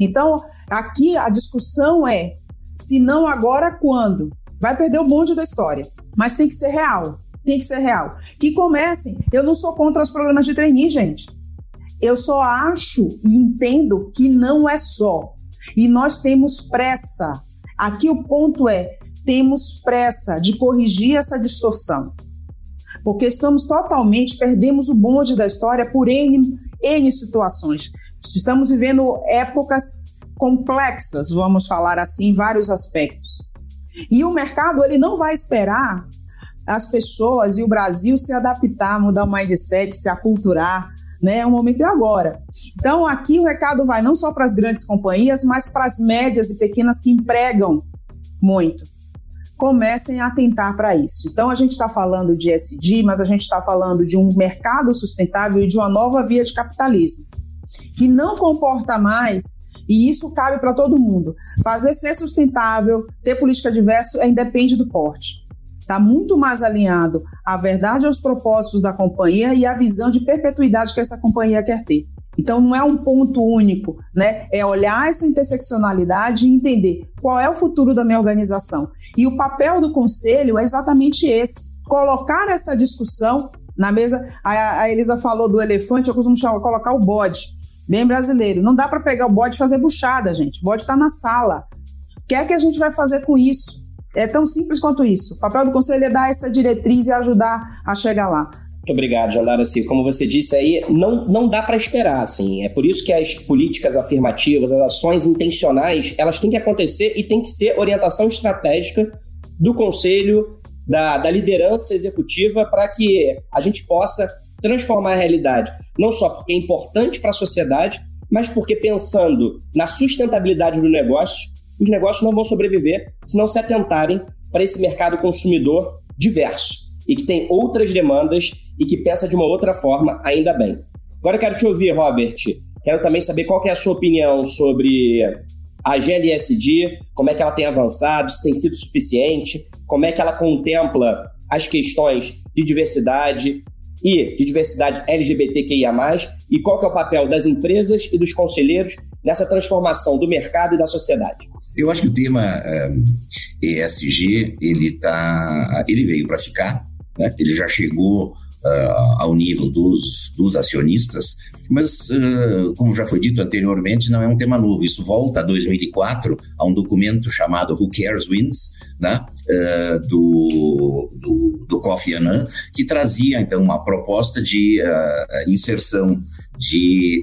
Speaker 4: Então, aqui a discussão é: se não agora, quando? Vai perder o bonde da história. Mas tem que ser real. Tem que ser real. Que comecem. Eu não sou contra os programas de trainee, gente. Eu só acho e entendo que não é só. E nós temos pressa. Aqui o ponto é: temos pressa de corrigir essa distorção. Porque estamos totalmente, perdemos o bonde da história por N, N situações. Estamos vivendo épocas complexas, vamos falar assim, em vários aspectos. E o mercado ele não vai esperar as pessoas e o Brasil se adaptar, mudar o mindset, se aculturar, né? O momento é agora. Então, aqui o recado vai não só para as grandes companhias, mas para as médias e pequenas que empregam muito. Comecem a atentar para isso. Então, a gente está falando de SD, mas a gente está falando de um mercado sustentável e de uma nova via de capitalismo, que não comporta mais e isso cabe para todo mundo. Fazer ser sustentável, ter política diversa, é, independe do porte está muito mais alinhado à verdade aos propósitos da companhia e à visão de perpetuidade que essa companhia quer ter. Então não é um ponto único, né? É olhar essa interseccionalidade e entender qual é o futuro da minha organização. E o papel do conselho é exatamente esse: colocar essa discussão na mesa. A, Elisa falou do elefante, eu costumo chamar, colocar o bode. Bem brasileiro. Não dá para pegar o bode e fazer buchada, gente. O bode está na sala. O que é que a gente vai fazer com isso? É tão simples quanto isso. O papel do conselho é dar essa diretriz e ajudar a chegar lá.
Speaker 2: Muito obrigado, Jandara. Assim, como você disse aí, não, não dá para esperar. Assim. É por isso que as políticas afirmativas, as ações intencionais, elas têm que acontecer e tem que ser orientação estratégica do conselho, da, da liderança executiva, para que a gente possa transformar a realidade. Não só porque é importante para a sociedade, mas porque pensando na sustentabilidade do negócio, os negócios não vão sobreviver se não se atentarem para esse mercado consumidor diverso e que tem outras demandas e que pensa de uma outra forma, ainda bem. Agora eu quero te ouvir, Robert. Quero também saber qual é a sua opinião sobre a GLSD, como é que ela tem avançado, se tem sido suficiente, como é que ela contempla as questões de diversidade e de diversidade LGBTQIA+, e qual que é o papel das empresas e dos conselheiros nessa transformação do mercado e da sociedade.
Speaker 5: Eu acho que o tema um, eh, ESG, ele, tá, ele veio para ficar, né? ele já chegou uh, ao nível dos, dos acionistas, mas, uh, como já foi dito anteriormente, não é um tema novo. Isso volta a 2004, a um documento chamado Who Cares Wins, né? Uh, do, do, do, Kofi Annan, que trazia, então, uma proposta de inserção de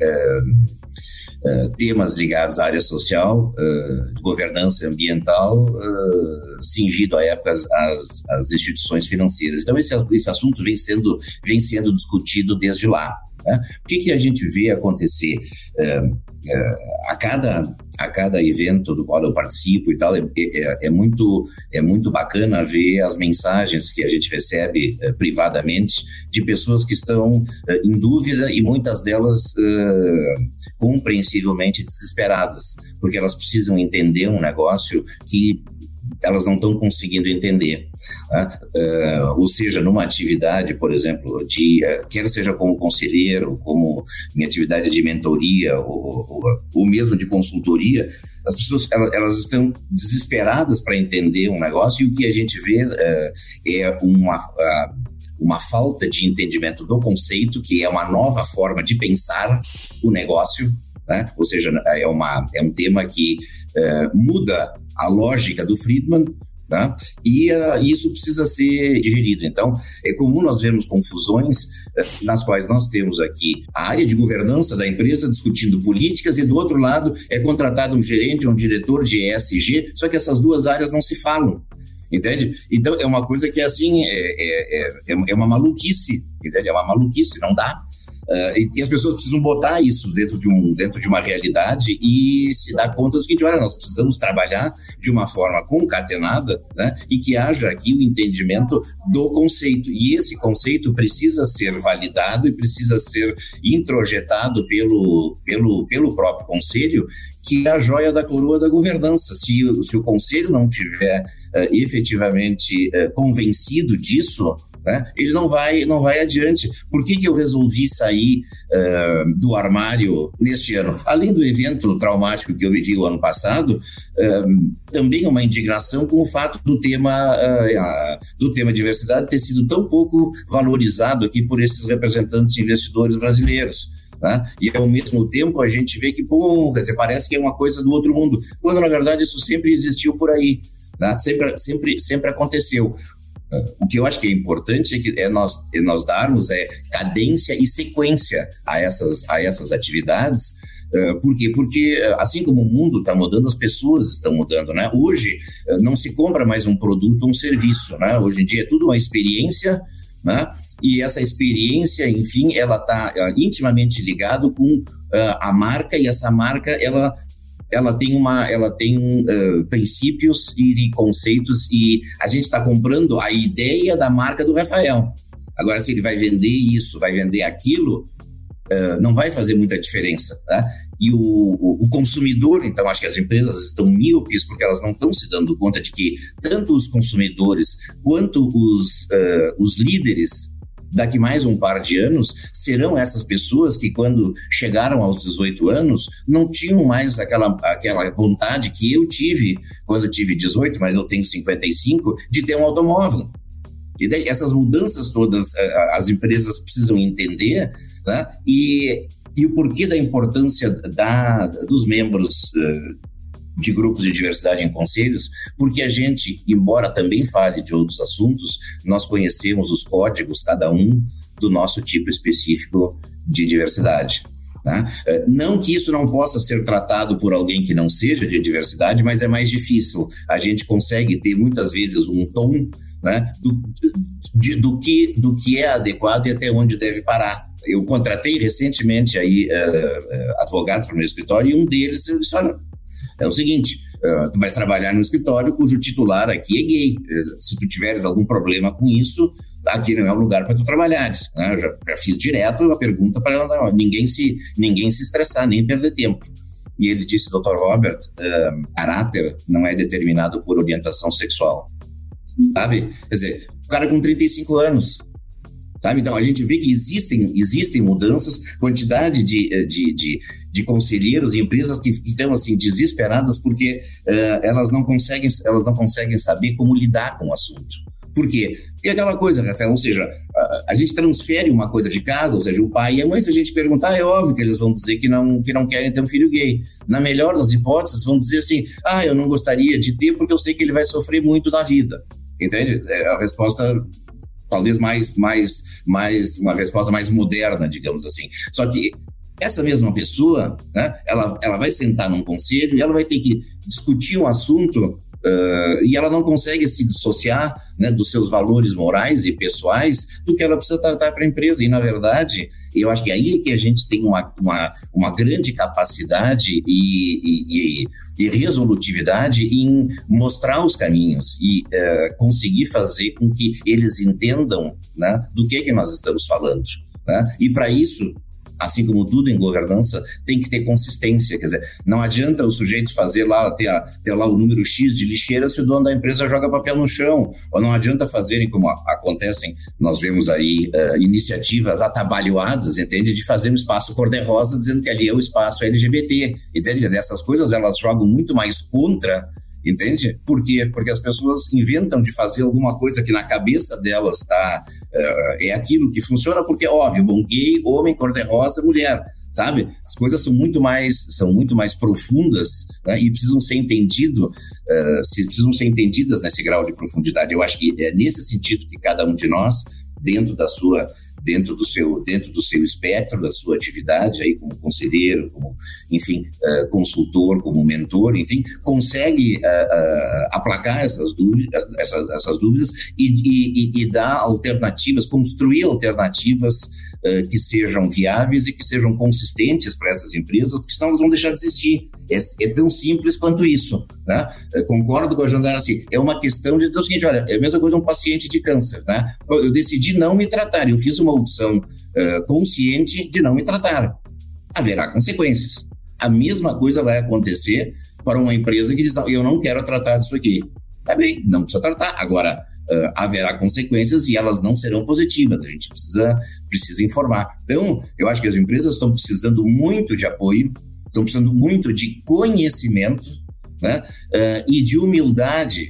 Speaker 5: Uh, temas ligados à área social, uh, governança ambiental, uh, cingido à época às, às instituições financeiras. Então, esse, esse assunto vem sendo, vem sendo discutido desde lá. Né? O que, que a gente vê acontecer? A, cada, a cada evento do qual eu participo e tal, é, é, é, muito, é muito bacana ver as mensagens que a gente recebe é, privadamente de pessoas que estão é, em dúvida e muitas delas é, compreensivelmente desesperadas, porque elas precisam entender um negócio que elas não estão conseguindo entender. Uh, ou seja, numa atividade, por exemplo, de, uh, quer seja como conselheiro, como em atividade de mentoria, ou, ou, ou mesmo de consultoria, as pessoas elas, elas estão desesperadas para entender um negócio e o que a gente vê uh, é uma uma falta de entendimento do conceito, que é uma nova forma de pensar o negócio, né? ou seja, é, uma, é um tema que muda a lógica do Friedman, Tá? E uh, isso precisa ser digerido. Então, é comum nós vermos confusões uh, nas quais nós temos aqui a área de governança da empresa discutindo políticas e do outro lado é contratado um gerente ou um diretor de ESG, só que essas duas áreas não se falam. Entende? Então, é uma coisa que, assim, é, é, é, é uma maluquice, entende? É uma maluquice, não dá. Uh, e, e, as pessoas precisam botar isso dentro de, um, dentro de uma realidade e se dar conta do seguinte: olha, nós precisamos trabalhar de uma forma concatenada né, e que haja aqui o entendimento do conceito. E esse conceito precisa ser validado e precisa ser introjetado pelo, pelo, pelo próprio conselho, que é a joia da coroa da governança. Se, se o conselho não tiver uh, efetivamente uh, convencido disso, né? Ele não vai, não vai adiante. Por que, que eu resolvi sair uh, do armário neste ano? Além do evento traumático que eu vivi o ano passado, uh, também uma indignação com o fato do tema, uh, do tema diversidade ter sido tão pouco valorizado aqui por esses representantes investidores brasileiros. Né? E ao mesmo tempo a gente vê que, pô, quer dizer, parece que é uma coisa do outro mundo, quando na verdade isso sempre existiu por aí. Né? Sempre, sempre, sempre aconteceu. O que eu acho que é importante é, que é nós, é nós darmos é, cadência e sequência a essas, a essas atividades. Uh, por quê? Porque assim como o mundo está mudando, as pessoas estão mudando, né? Hoje uh, não se compra mais um produto um serviço, né? Hoje em dia é tudo uma experiência, né? E essa experiência, enfim, ela está intimamente ligado com a marca e essa marca ela ela tem uma, ela tem uh, princípios e conceitos e a gente está comprando a ideia da marca do Rafael. Agora, se ele vai vender isso, vai vender aquilo, uh, não vai fazer muita diferença, tá? E o, o, o, consumidor, então, acho que as empresas estão míopes porque elas não estão se dando conta de que tanto os consumidores quanto os, uh, os líderes daqui mais um par de anos, serão essas pessoas que, quando chegaram aos 18 anos, não tinham mais aquela, aquela vontade que eu tive quando eu tive 18, mas eu tenho 55, de ter um automóvel. E daí, essas mudanças todas eh, as empresas precisam entender, tá? e, e o porquê da importância da, dos membros uh, de grupos de diversidade em conselhos, porque a gente, embora também fale de outros assuntos, nós conhecemos os códigos, cada um, do nosso tipo específico de diversidade. Tá? Eh, não que isso não possa ser tratado por alguém que não seja de diversidade, mas é mais difícil. A gente consegue ter muitas vezes um tom né, do, de, do, que, do que é adequado e até onde deve parar. Eu contratei recentemente aí uh, advogados para o meu escritório e um deles eu disse, olha, é o seguinte, uh, tu vai trabalhar no escritório cujo titular aqui é gay. Se tu tiveres algum problema com isso, aqui não é o lugar para tu trabalhares. Né? Eu já, já, fiz direto a pergunta para ela, ninguém se, ninguém se estressar, nem perder tempo. E ele disse, Dr. Robert, uh, caráter não é determinado por orientação sexual sabe? Quer dizer, o cara com 35 anos, sabe? Então a gente vê que existem, existem mudanças, quantidade de, eh, de, de, de conselheiros e empresas que estão assim desesperadas porque uh, elas não conseguem elas não conseguem saber como lidar com o assunto. Por quê? Porque aquela coisa, Rafael, ou seja, a, a, gente transfere uma coisa de casa, ou seja, o pai e a mãe, se a gente perguntar, é óbvio que eles vão dizer que não, que não querem ter um filho gay. Na melhor das hipóteses, vão dizer assim, ah, eu não gostaria de ter porque eu sei que ele vai sofrer muito na vida. Entende? É a resposta talvez mais, mais, mais uma resposta mais moderna, digamos assim. Só que essa mesma pessoa, né, ela, ela vai sentar num conselho e ela vai ter que discutir um assunto Uh, e ela não consegue se dissociar né, dos seus valores morais e pessoais do que ela precisa tratar para a empresa. E, na verdade, eu acho que aí é que a gente tem uma, uma, uma grande capacidade e, e, e resolutividade em mostrar os caminhos e uh, conseguir fazer com que eles entendam né, do que, que nós estamos falando. Né? E, para isso, assim como tudo em governança, tem que ter consistência. Quer dizer, não adianta o sujeito fazer lá, ter, a, ter lá o número X de lixeira se o dono da empresa joga papel no chão. Ou não adianta fazerem, como acontecem, nós vemos aí uh, iniciativas atabalhoadas, entende? De fazer um espaço cor-de-rosa dizendo que ali é o espaço LGBT. Entende? Essas coisas elas jogam muito mais contra Entende? Por quê? Porque as pessoas inventam de fazer alguma coisa que na cabeça delas está é aquilo que funciona, porque, óbvio, bom, gay, homem, cor-de-rosa, mulher sabe? As coisas são muito mais são muito mais profundas né? e precisam ser entendido uh, precisam ser entendidas nesse grau de profundidade. Eu acho que é nesse sentido que cada um de nós dentro da sua dentro do seu dentro do seu espectro da sua atividade aí como conselheiro como enfim uh, consultor como mentor enfim consegue uh, uh, aplacar essas dúvidas essas, essas dúvidas e, e, e, dar alternativas construir alternativas que sejam viáveis e que sejam consistentes para essas empresas porque senão elas vão deixar de existir é, é tão simples quanto isso. Né? Concordo com a Jandara assim. É uma questão de dizer o seguinte: olha, é a mesma coisa um paciente de câncer. Né? Eu decidi não me tratar, eu fiz uma opção uh, consciente de não me tratar. Haverá consequências. A mesma coisa vai acontecer para uma empresa que diz: eu não quero tratar disso aqui. Tá bem, não precisa tratar. Agora, uh, haverá consequências e elas não serão positivas. A gente precisa, precisa informar. Então, eu acho que as empresas estão precisando muito de apoio, estão precisando muito de conhecimento né, uh, e de humildade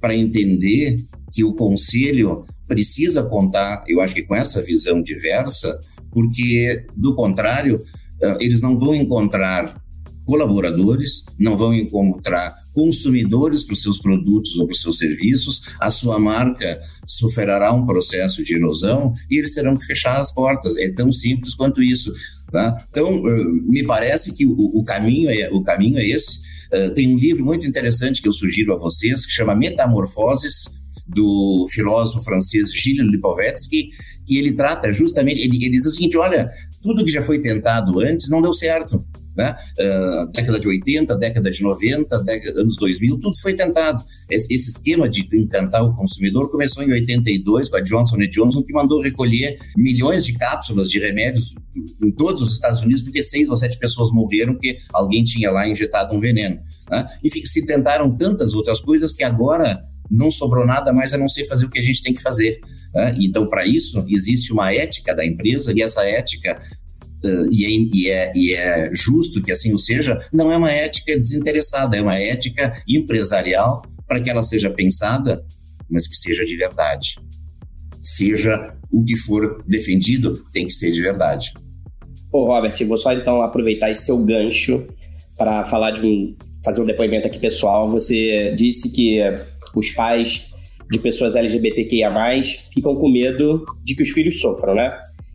Speaker 5: para entender que o conselho precisa contar, eu acho que com essa visão diversa, porque, do contrário, uh, eles não vão encontrar colaboradores, não vão encontrar consumidores para os seus produtos ou para os seus serviços, a sua marca sofrerá um processo de erosão e eles terão que fechar as portas. É tão simples quanto isso. Tá? Então, uh, me parece que o, caminho é, o caminho é esse. Uh, tem um livro muito interessante que eu sugiro a vocês, que chama Metamorfoses, do filósofo francês Gilles Lipovetsky, que ele trata justamente, ele, ele diz o seguinte, olha, tudo que já foi tentado antes não deu certo. Né? Uh, década de 80, década de 90, década, anos 2000, tudo foi tentado. Esse, esse, esquema de encantar o consumidor começou em 82 com a Johnson Johnson, que mandou recolher milhões de cápsulas de remédios em todos os Estados Unidos, porque seis ou sete pessoas morreram porque alguém tinha lá injetado um veneno. Né? Enfim, se tentaram tantas outras coisas que agora não sobrou nada mais a não ser fazer o que a gente tem que fazer. Né? Então, para isso, existe uma ética da empresa e essa ética e, é, e, é, e, é, justo que assim o seja, não é uma ética desinteressada, é uma ética empresarial para que ela seja pensada, mas que seja de verdade. Seja o que for defendido, tem que ser de verdade.
Speaker 2: Ô, Robert, vou só então aproveitar esse seu gancho para falar de um. fazer um depoimento aqui pessoal. Você disse que os pais de pessoas LGBTQIA ficam com medo de que os filhos sofram, né?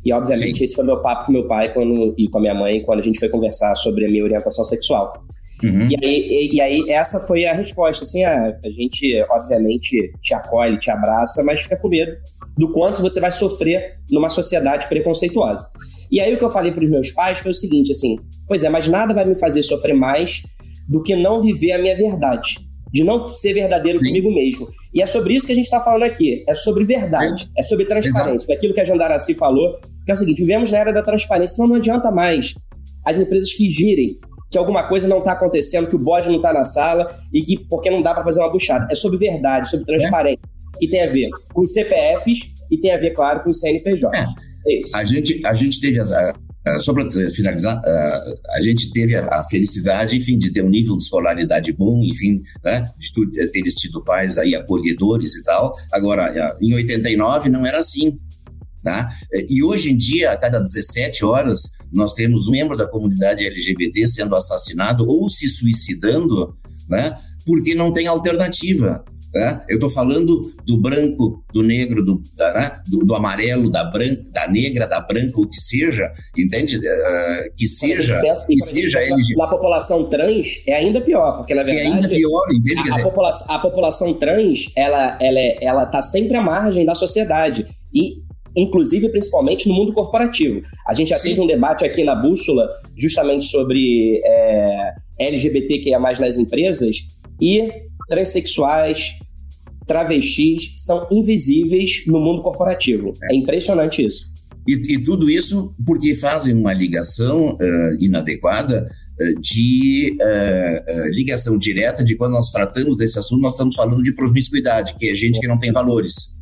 Speaker 2: E obviamente Sim. esse foi meu papo com meu pai quando, e com a minha mãe quando a gente foi conversar sobre a minha orientação sexual. Uhum. E, aí, e, e, aí essa foi a resposta, assim, ah, a gente obviamente te acolhe, te abraça, mas fica com medo do quanto você vai sofrer numa sociedade preconceituosa. E aí o que eu falei para os meus pais foi o seguinte, assim, pois é, mas nada vai me fazer sofrer mais do que não viver a minha verdade, de não ser verdadeiro Sim. comigo mesmo. E é sobre isso que a gente está falando aqui, é sobre verdade, é, é sobre transparência, Exato. aquilo que a Jandaraci falou, que é o seguinte, vivemos na era da transparência, então não adianta mais as empresas fingirem que alguma coisa não está acontecendo, que o bode não está na sala e que porque não dá para fazer uma buchada. É sobre verdade, sobre transparência, é. que tem a ver com os CPFs e tem a ver, claro, com os CNPJ. É.
Speaker 5: A gente, a gente teve, a, a, só para finalizar, a, a, gente teve a, felicidade, enfim, de ter um nível de escolaridade bom, enfim, né, de ter tido pais aí acolhedores e tal. Agora, em 89 não era assim. Tá? E hoje em dia, a cada 17 horas, nós temos um membro da comunidade LGBT sendo assassinado ou se suicidando, né? porque não tem alternativa. Né? Eu estou falando do branco, do negro, do, da, né? do, do, amarelo, da branca, da negra, da branca, o que seja, entende? Uh, que seja, pensa, que seja
Speaker 2: LGBT. Na população trans é ainda pior, porque na verdade
Speaker 5: é ainda pior, entende?
Speaker 2: A, a, população, a população trans ela ela é, ela está sempre à margem da sociedade e inclusive principalmente no mundo corporativo. A gente já Sim. teve um debate aqui na Bússola justamente sobre é, LGBTQIA+, nas empresas e transexuais, travestis são invisíveis no mundo corporativo. É, impressionante isso.
Speaker 5: E, e, tudo isso porque fazem uma ligação uh, inadequada uh, de uh, ligação direta de quando nós tratamos desse assunto, nós estamos falando de promiscuidade, que é gente que não tem valores,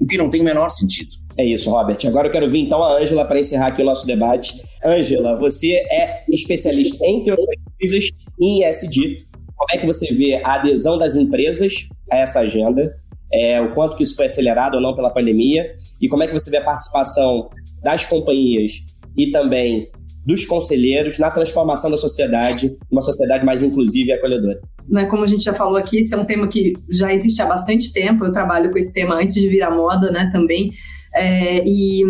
Speaker 5: o que não tem o menor sentido.
Speaker 2: É isso, Robert. Agora eu quero vir então a Ângela para encerrar aqui o nosso debate. Ângela, você é especialista, entre outras coisas, em ESG. Como é que você vê a adesão das empresas a essa agenda? É, o quanto que isso foi acelerado ou não pela pandemia? E como é que você vê a participação das companhias e também dos conselheiros na transformação da sociedade, uma sociedade mais inclusiva e acolhedora.
Speaker 6: Né, como a gente já falou aqui, esse é um tema que já existe há bastante tempo. Eu trabalho com esse tema antes de virar moda, né, também. É, e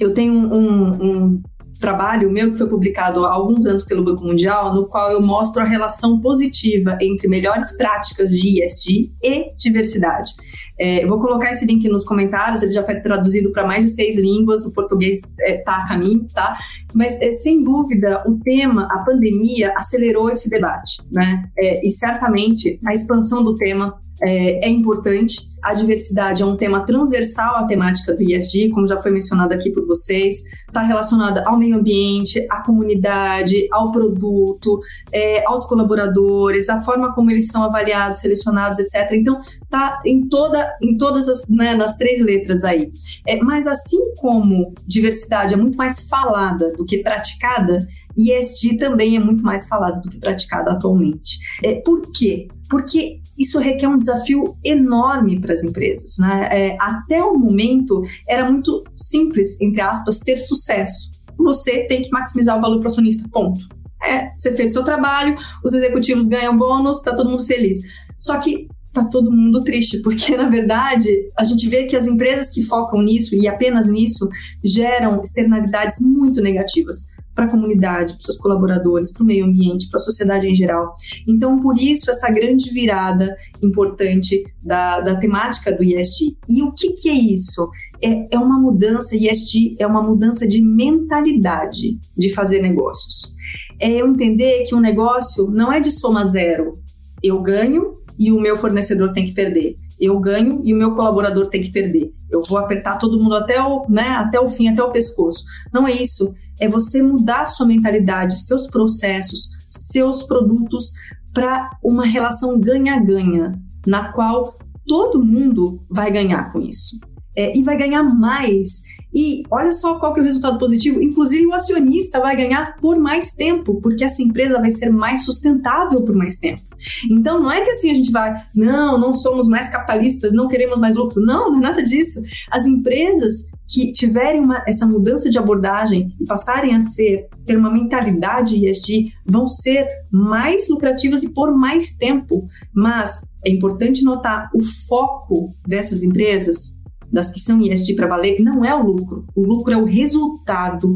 Speaker 6: eu tenho um, um, trabalho meu que foi publicado há alguns anos pelo Banco Mundial, no qual eu mostro a relação positiva entre melhores práticas de ESG e diversidade. É, vou colocar esse link nos comentários, ele já foi traduzido para mais de seis línguas, o português está é, tá a caminho, tá? Mas, é, sem dúvida, o tema, a pandemia, acelerou esse debate, né? É, e certamente a expansão do tema é, é importante a diversidade é um tema transversal à temática do ISD, como já foi mencionado aqui por vocês, está relacionada ao meio ambiente, à comunidade, ao produto, é, aos colaboradores, a forma como eles são avaliados, selecionados, etc. Então, está em, toda, em todas as né, nas três letras aí. É, mas assim como diversidade é muito mais falada do que praticada, ESG também é muito mais falado do que praticado atualmente. É, por quê? Porque isso requer um desafio enorme para as empresas. Né? É, até o momento, era muito simples, entre aspas, ter sucesso. Você tem que maximizar o valor para o acionista, ponto. É, você fez seu trabalho, os executivos ganham bônus, está todo mundo feliz. Só que tá todo mundo triste, porque na verdade a gente vê que as empresas que focam nisso e apenas nisso geram externalidades muito negativas para a comunidade, para seus colaboradores, para o meio ambiente, para a sociedade em geral. Então, por isso, essa grande virada importante da, da temática do ISD. E o que, que é isso? É, é uma mudança, ISD é uma mudança de mentalidade de fazer negócios. É eu entender que um negócio não é de soma zero. Eu ganho e o meu fornecedor tem que perder eu ganho e o meu colaborador tem que perder. Eu vou apertar todo mundo até o, né, até o fim, até o pescoço. Não é isso. É você mudar sua mentalidade, seus processos, seus produtos para uma relação ganha-ganha, na qual todo mundo vai ganhar com isso. É, e vai ganhar mais e olha só qual que é o resultado positivo. Inclusive, o acionista vai ganhar por mais tempo, porque essa empresa vai ser mais sustentável por mais tempo. Então, não é que assim a gente vai, não, não somos mais capitalistas, não queremos mais lucro. Não, não é nada disso. As empresas que tiverem uma, essa mudança de abordagem e passarem a ser, ter uma mentalidade ESG, vão ser mais lucrativas e por mais tempo. Mas é importante notar o foco dessas empresas das que são ESG para valer, não é o lucro. O lucro é o resultado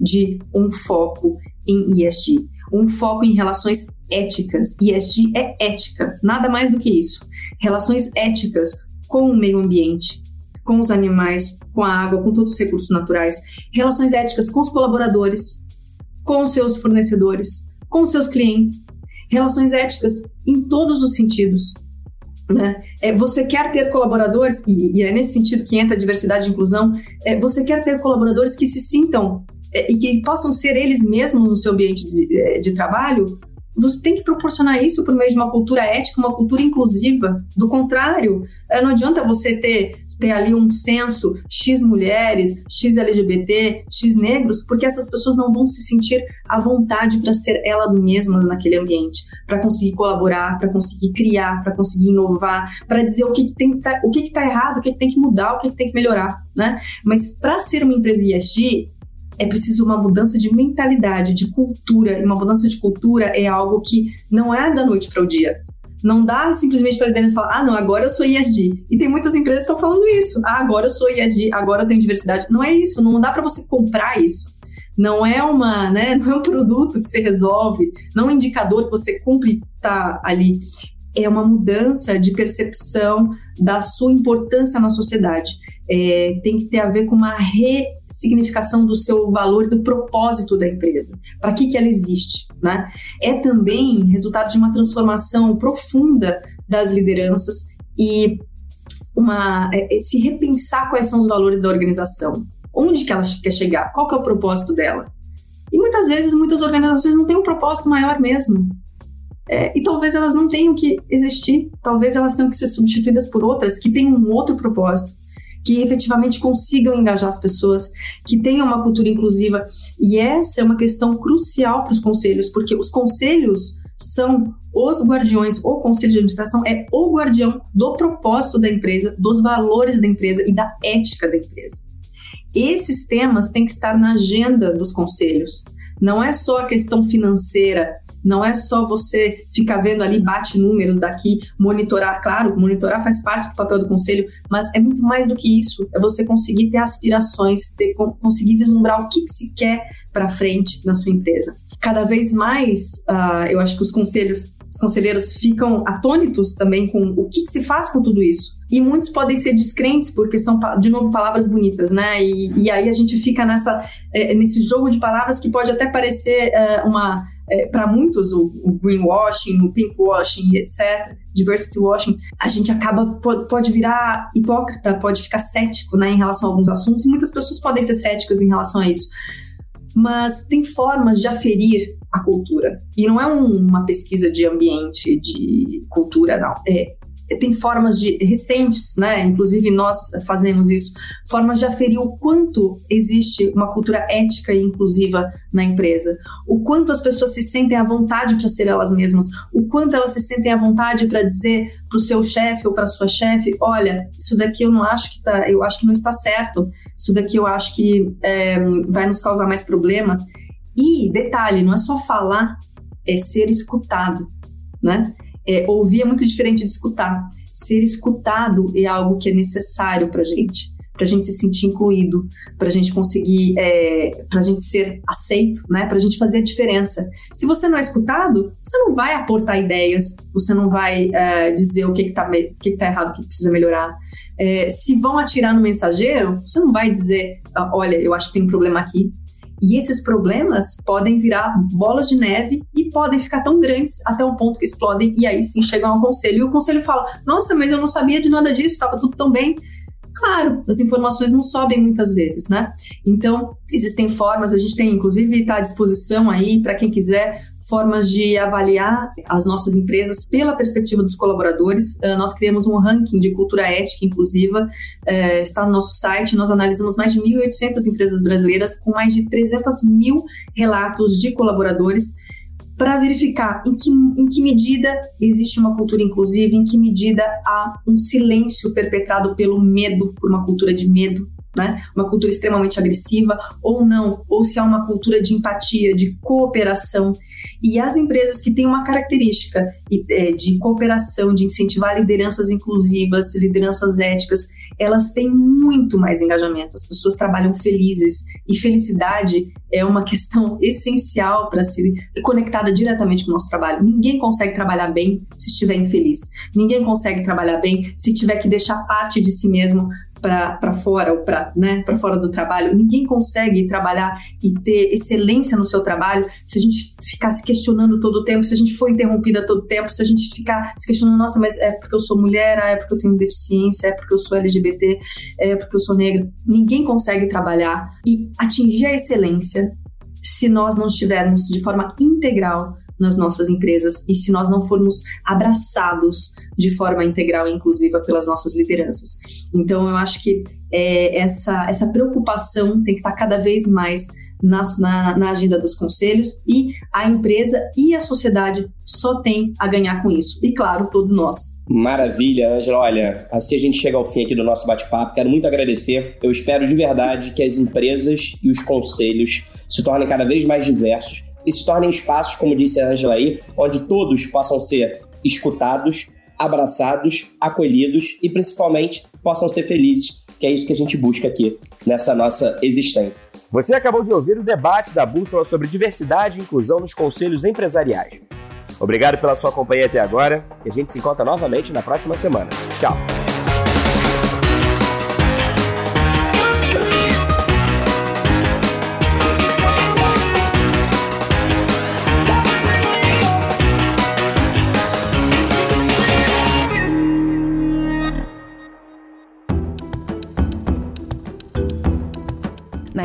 Speaker 6: de um foco em ESG, um foco em relações éticas. ESG é ética, nada mais do que isso. Relações éticas com o meio ambiente, com os animais, com a água, com todos os recursos naturais. Relações éticas com os colaboradores, com os seus fornecedores, com os seus clientes. Relações éticas em todos os sentidos, né? É, você quer ter colaboradores, e, e, é nesse sentido que entra a diversidade e inclusão, é, você quer ter colaboradores que se sintam é, e que possam ser eles mesmos no seu ambiente de, é, de trabalho, você tem que proporcionar isso por meio de uma cultura ética, uma cultura inclusiva. Do contrário, é, não adianta você ter ter ali um censo X mulheres, X LGBT, X negros, porque essas pessoas não vão se sentir à vontade para ser elas mesmas naquele ambiente, para conseguir colaborar, para conseguir criar, para conseguir inovar, para dizer o que, que tem tá, o que está errado, o que, que, tem que mudar, o que, que tem que melhorar, né? Mas para ser uma empresa ESG, é preciso uma mudança de mentalidade, de cultura. E uma mudança de cultura é algo que não é da noite para o dia. Não dá simplesmente para liderança falar, ah, não, agora eu sou ISD. E tem muitas empresas que estão falando isso. Ah, agora eu sou ISD, agora eu tenho diversidade. Não é isso, não dá para você comprar isso. Não é uma, né, não é um produto que você resolve, não é um indicador que você cumpre tá ali. É uma mudança de percepção da sua importância na sociedade é, tem que ter a ver com uma ressignificação do seu valor e do propósito da empresa. Para que, que ela existe? Né? É também resultado de uma transformação profunda das lideranças e uma, é, é, se repensar quais são os valores da organização. Onde que ela quer chegar? Qual que é o propósito dela? E muitas vezes, muitas organizações não têm um propósito maior mesmo. É, e talvez elas não tenham que existir, talvez elas tenham que ser substituídas por outras que têm um outro propósito que efetivamente consigam engajar as pessoas, que tenham uma cultura inclusiva. E essa é uma questão crucial para os conselhos, porque os conselhos são os guardiões, o conselho de administração é o guardião do propósito da empresa, dos valores da empresa e da ética da empresa. Esses temas têm que estar na agenda dos conselhos. Não é só a questão financeira, não é só você ficar vendo ali, bate números daqui, monitorar. Claro, monitorar faz parte do papel do conselho, mas é muito mais do que isso. É você conseguir ter aspirações, ter, conseguir vislumbrar o que, que se quer para frente na sua empresa. Cada vez mais, uh, eu acho que os conselhos os conselheiros ficam atônitos também com o que, que, se faz com tudo isso. E muitos podem ser descrentes, porque são, de novo, palavras bonitas, né? E, e aí a gente fica nessa, é, nesse jogo de palavras que pode até parecer é, uma. É, para muitos, o, o, greenwashing, o pinkwashing, etc., diversity washing, a gente acaba, pode, pode virar hipócrita, pode ficar cético né, em relação a alguns assuntos, e muitas pessoas podem ser céticas em relação a isso mas tem formas de aferir a cultura. E não é um, uma pesquisa de ambiente, de cultura, não. É, tem formas de recentes, né? Inclusive nós fazemos isso, formas de aferir o quanto existe uma cultura ética e inclusiva na empresa, o quanto as pessoas se sentem à vontade para ser elas mesmas, o quanto elas se sentem à vontade para dizer para o seu chefe ou para sua chefe, olha, isso daqui eu não acho que tá, eu acho que não está certo, isso daqui eu acho que é, vai nos causar mais problemas. E detalhe, não é só falar, é ser escutado, né? é, ouvir é muito diferente de escutar. Ser escutado é algo que é necessário para gente, para gente se sentir incluído, para gente conseguir, é, para gente ser aceito, né? Para gente fazer a diferença. Se você não é escutado, você não vai aportar ideias, você não vai é, dizer o que está tá errado, o que precisa melhorar. É, se vão atirar no mensageiro, você não vai dizer, ah, olha, eu acho que tem um problema aqui, e esses problemas podem virar bolas de neve e podem ficar tão grandes até o ponto que explodem e aí sim chegam ao conselho. E o conselho fala: Nossa, mas eu não sabia de nada disso, estava tudo tão bem. Claro, as informações não sobem muitas vezes, né? Então, existem formas, a gente tem, inclusive, está à disposição aí para quem quiser formas de avaliar as nossas empresas pela perspectiva dos colaboradores. Uh, nós criamos um ranking de cultura ética inclusiva, uh, está no nosso site. Nós analisamos mais de 1.800 empresas brasileiras com mais de 300 mil relatos de colaboradores para verificar em que, em que medida existe uma cultura inclusiva, em que medida há um silêncio perpetrado pelo medo, por uma cultura de medo, né? Uma cultura extremamente agressiva ou não, ou se há uma cultura de empatia, de cooperação. E as empresas que têm uma característica é, de cooperação, de incentivar lideranças inclusivas, lideranças éticas, elas têm muito mais engajamento. As pessoas trabalham felizes e felicidade é uma questão essencial para se conectada diretamente com o nosso trabalho. Ninguém consegue trabalhar bem se estiver infeliz. Ninguém consegue trabalhar bem se tiver que deixar parte de si mesmo para fora ou para né, fora do trabalho. Ninguém consegue trabalhar e ter excelência no seu trabalho se a gente ficar se questionando todo o tempo, se a gente for interrompida todo o tempo, se a gente ficar se questionando, nossa, mas é porque eu sou mulher, é porque eu tenho deficiência, é porque eu sou LGBT, é porque eu sou negra. Ninguém consegue trabalhar e atingir a excelência se nós não estivermos de forma integral nas nossas empresas e se nós não formos abraçados de forma integral e inclusiva pelas nossas lideranças. Então, eu acho que é, essa, essa preocupação tem que estar cada vez mais na, na, na, agenda dos conselhos e a empresa e a sociedade só tem a ganhar com isso. E claro, todos nós.
Speaker 2: Maravilha, Angela. Olha, assim a gente chega ao fim aqui do nosso bate-papo. Quero muito agradecer. Eu espero de verdade que as empresas e os conselhos se tornem cada vez mais diversos e se tornem espaços, como disse a Angela aí, onde todos possam ser escutados, abraçados, acolhidos e principalmente possam ser felizes, que é isso que a gente busca aqui nessa nossa existência. Você acabou de ouvir o debate da Bússola sobre diversidade e inclusão nos conselhos empresariais. Obrigado pela sua companhia até agora e a gente se encontra novamente na próxima semana. Tchau!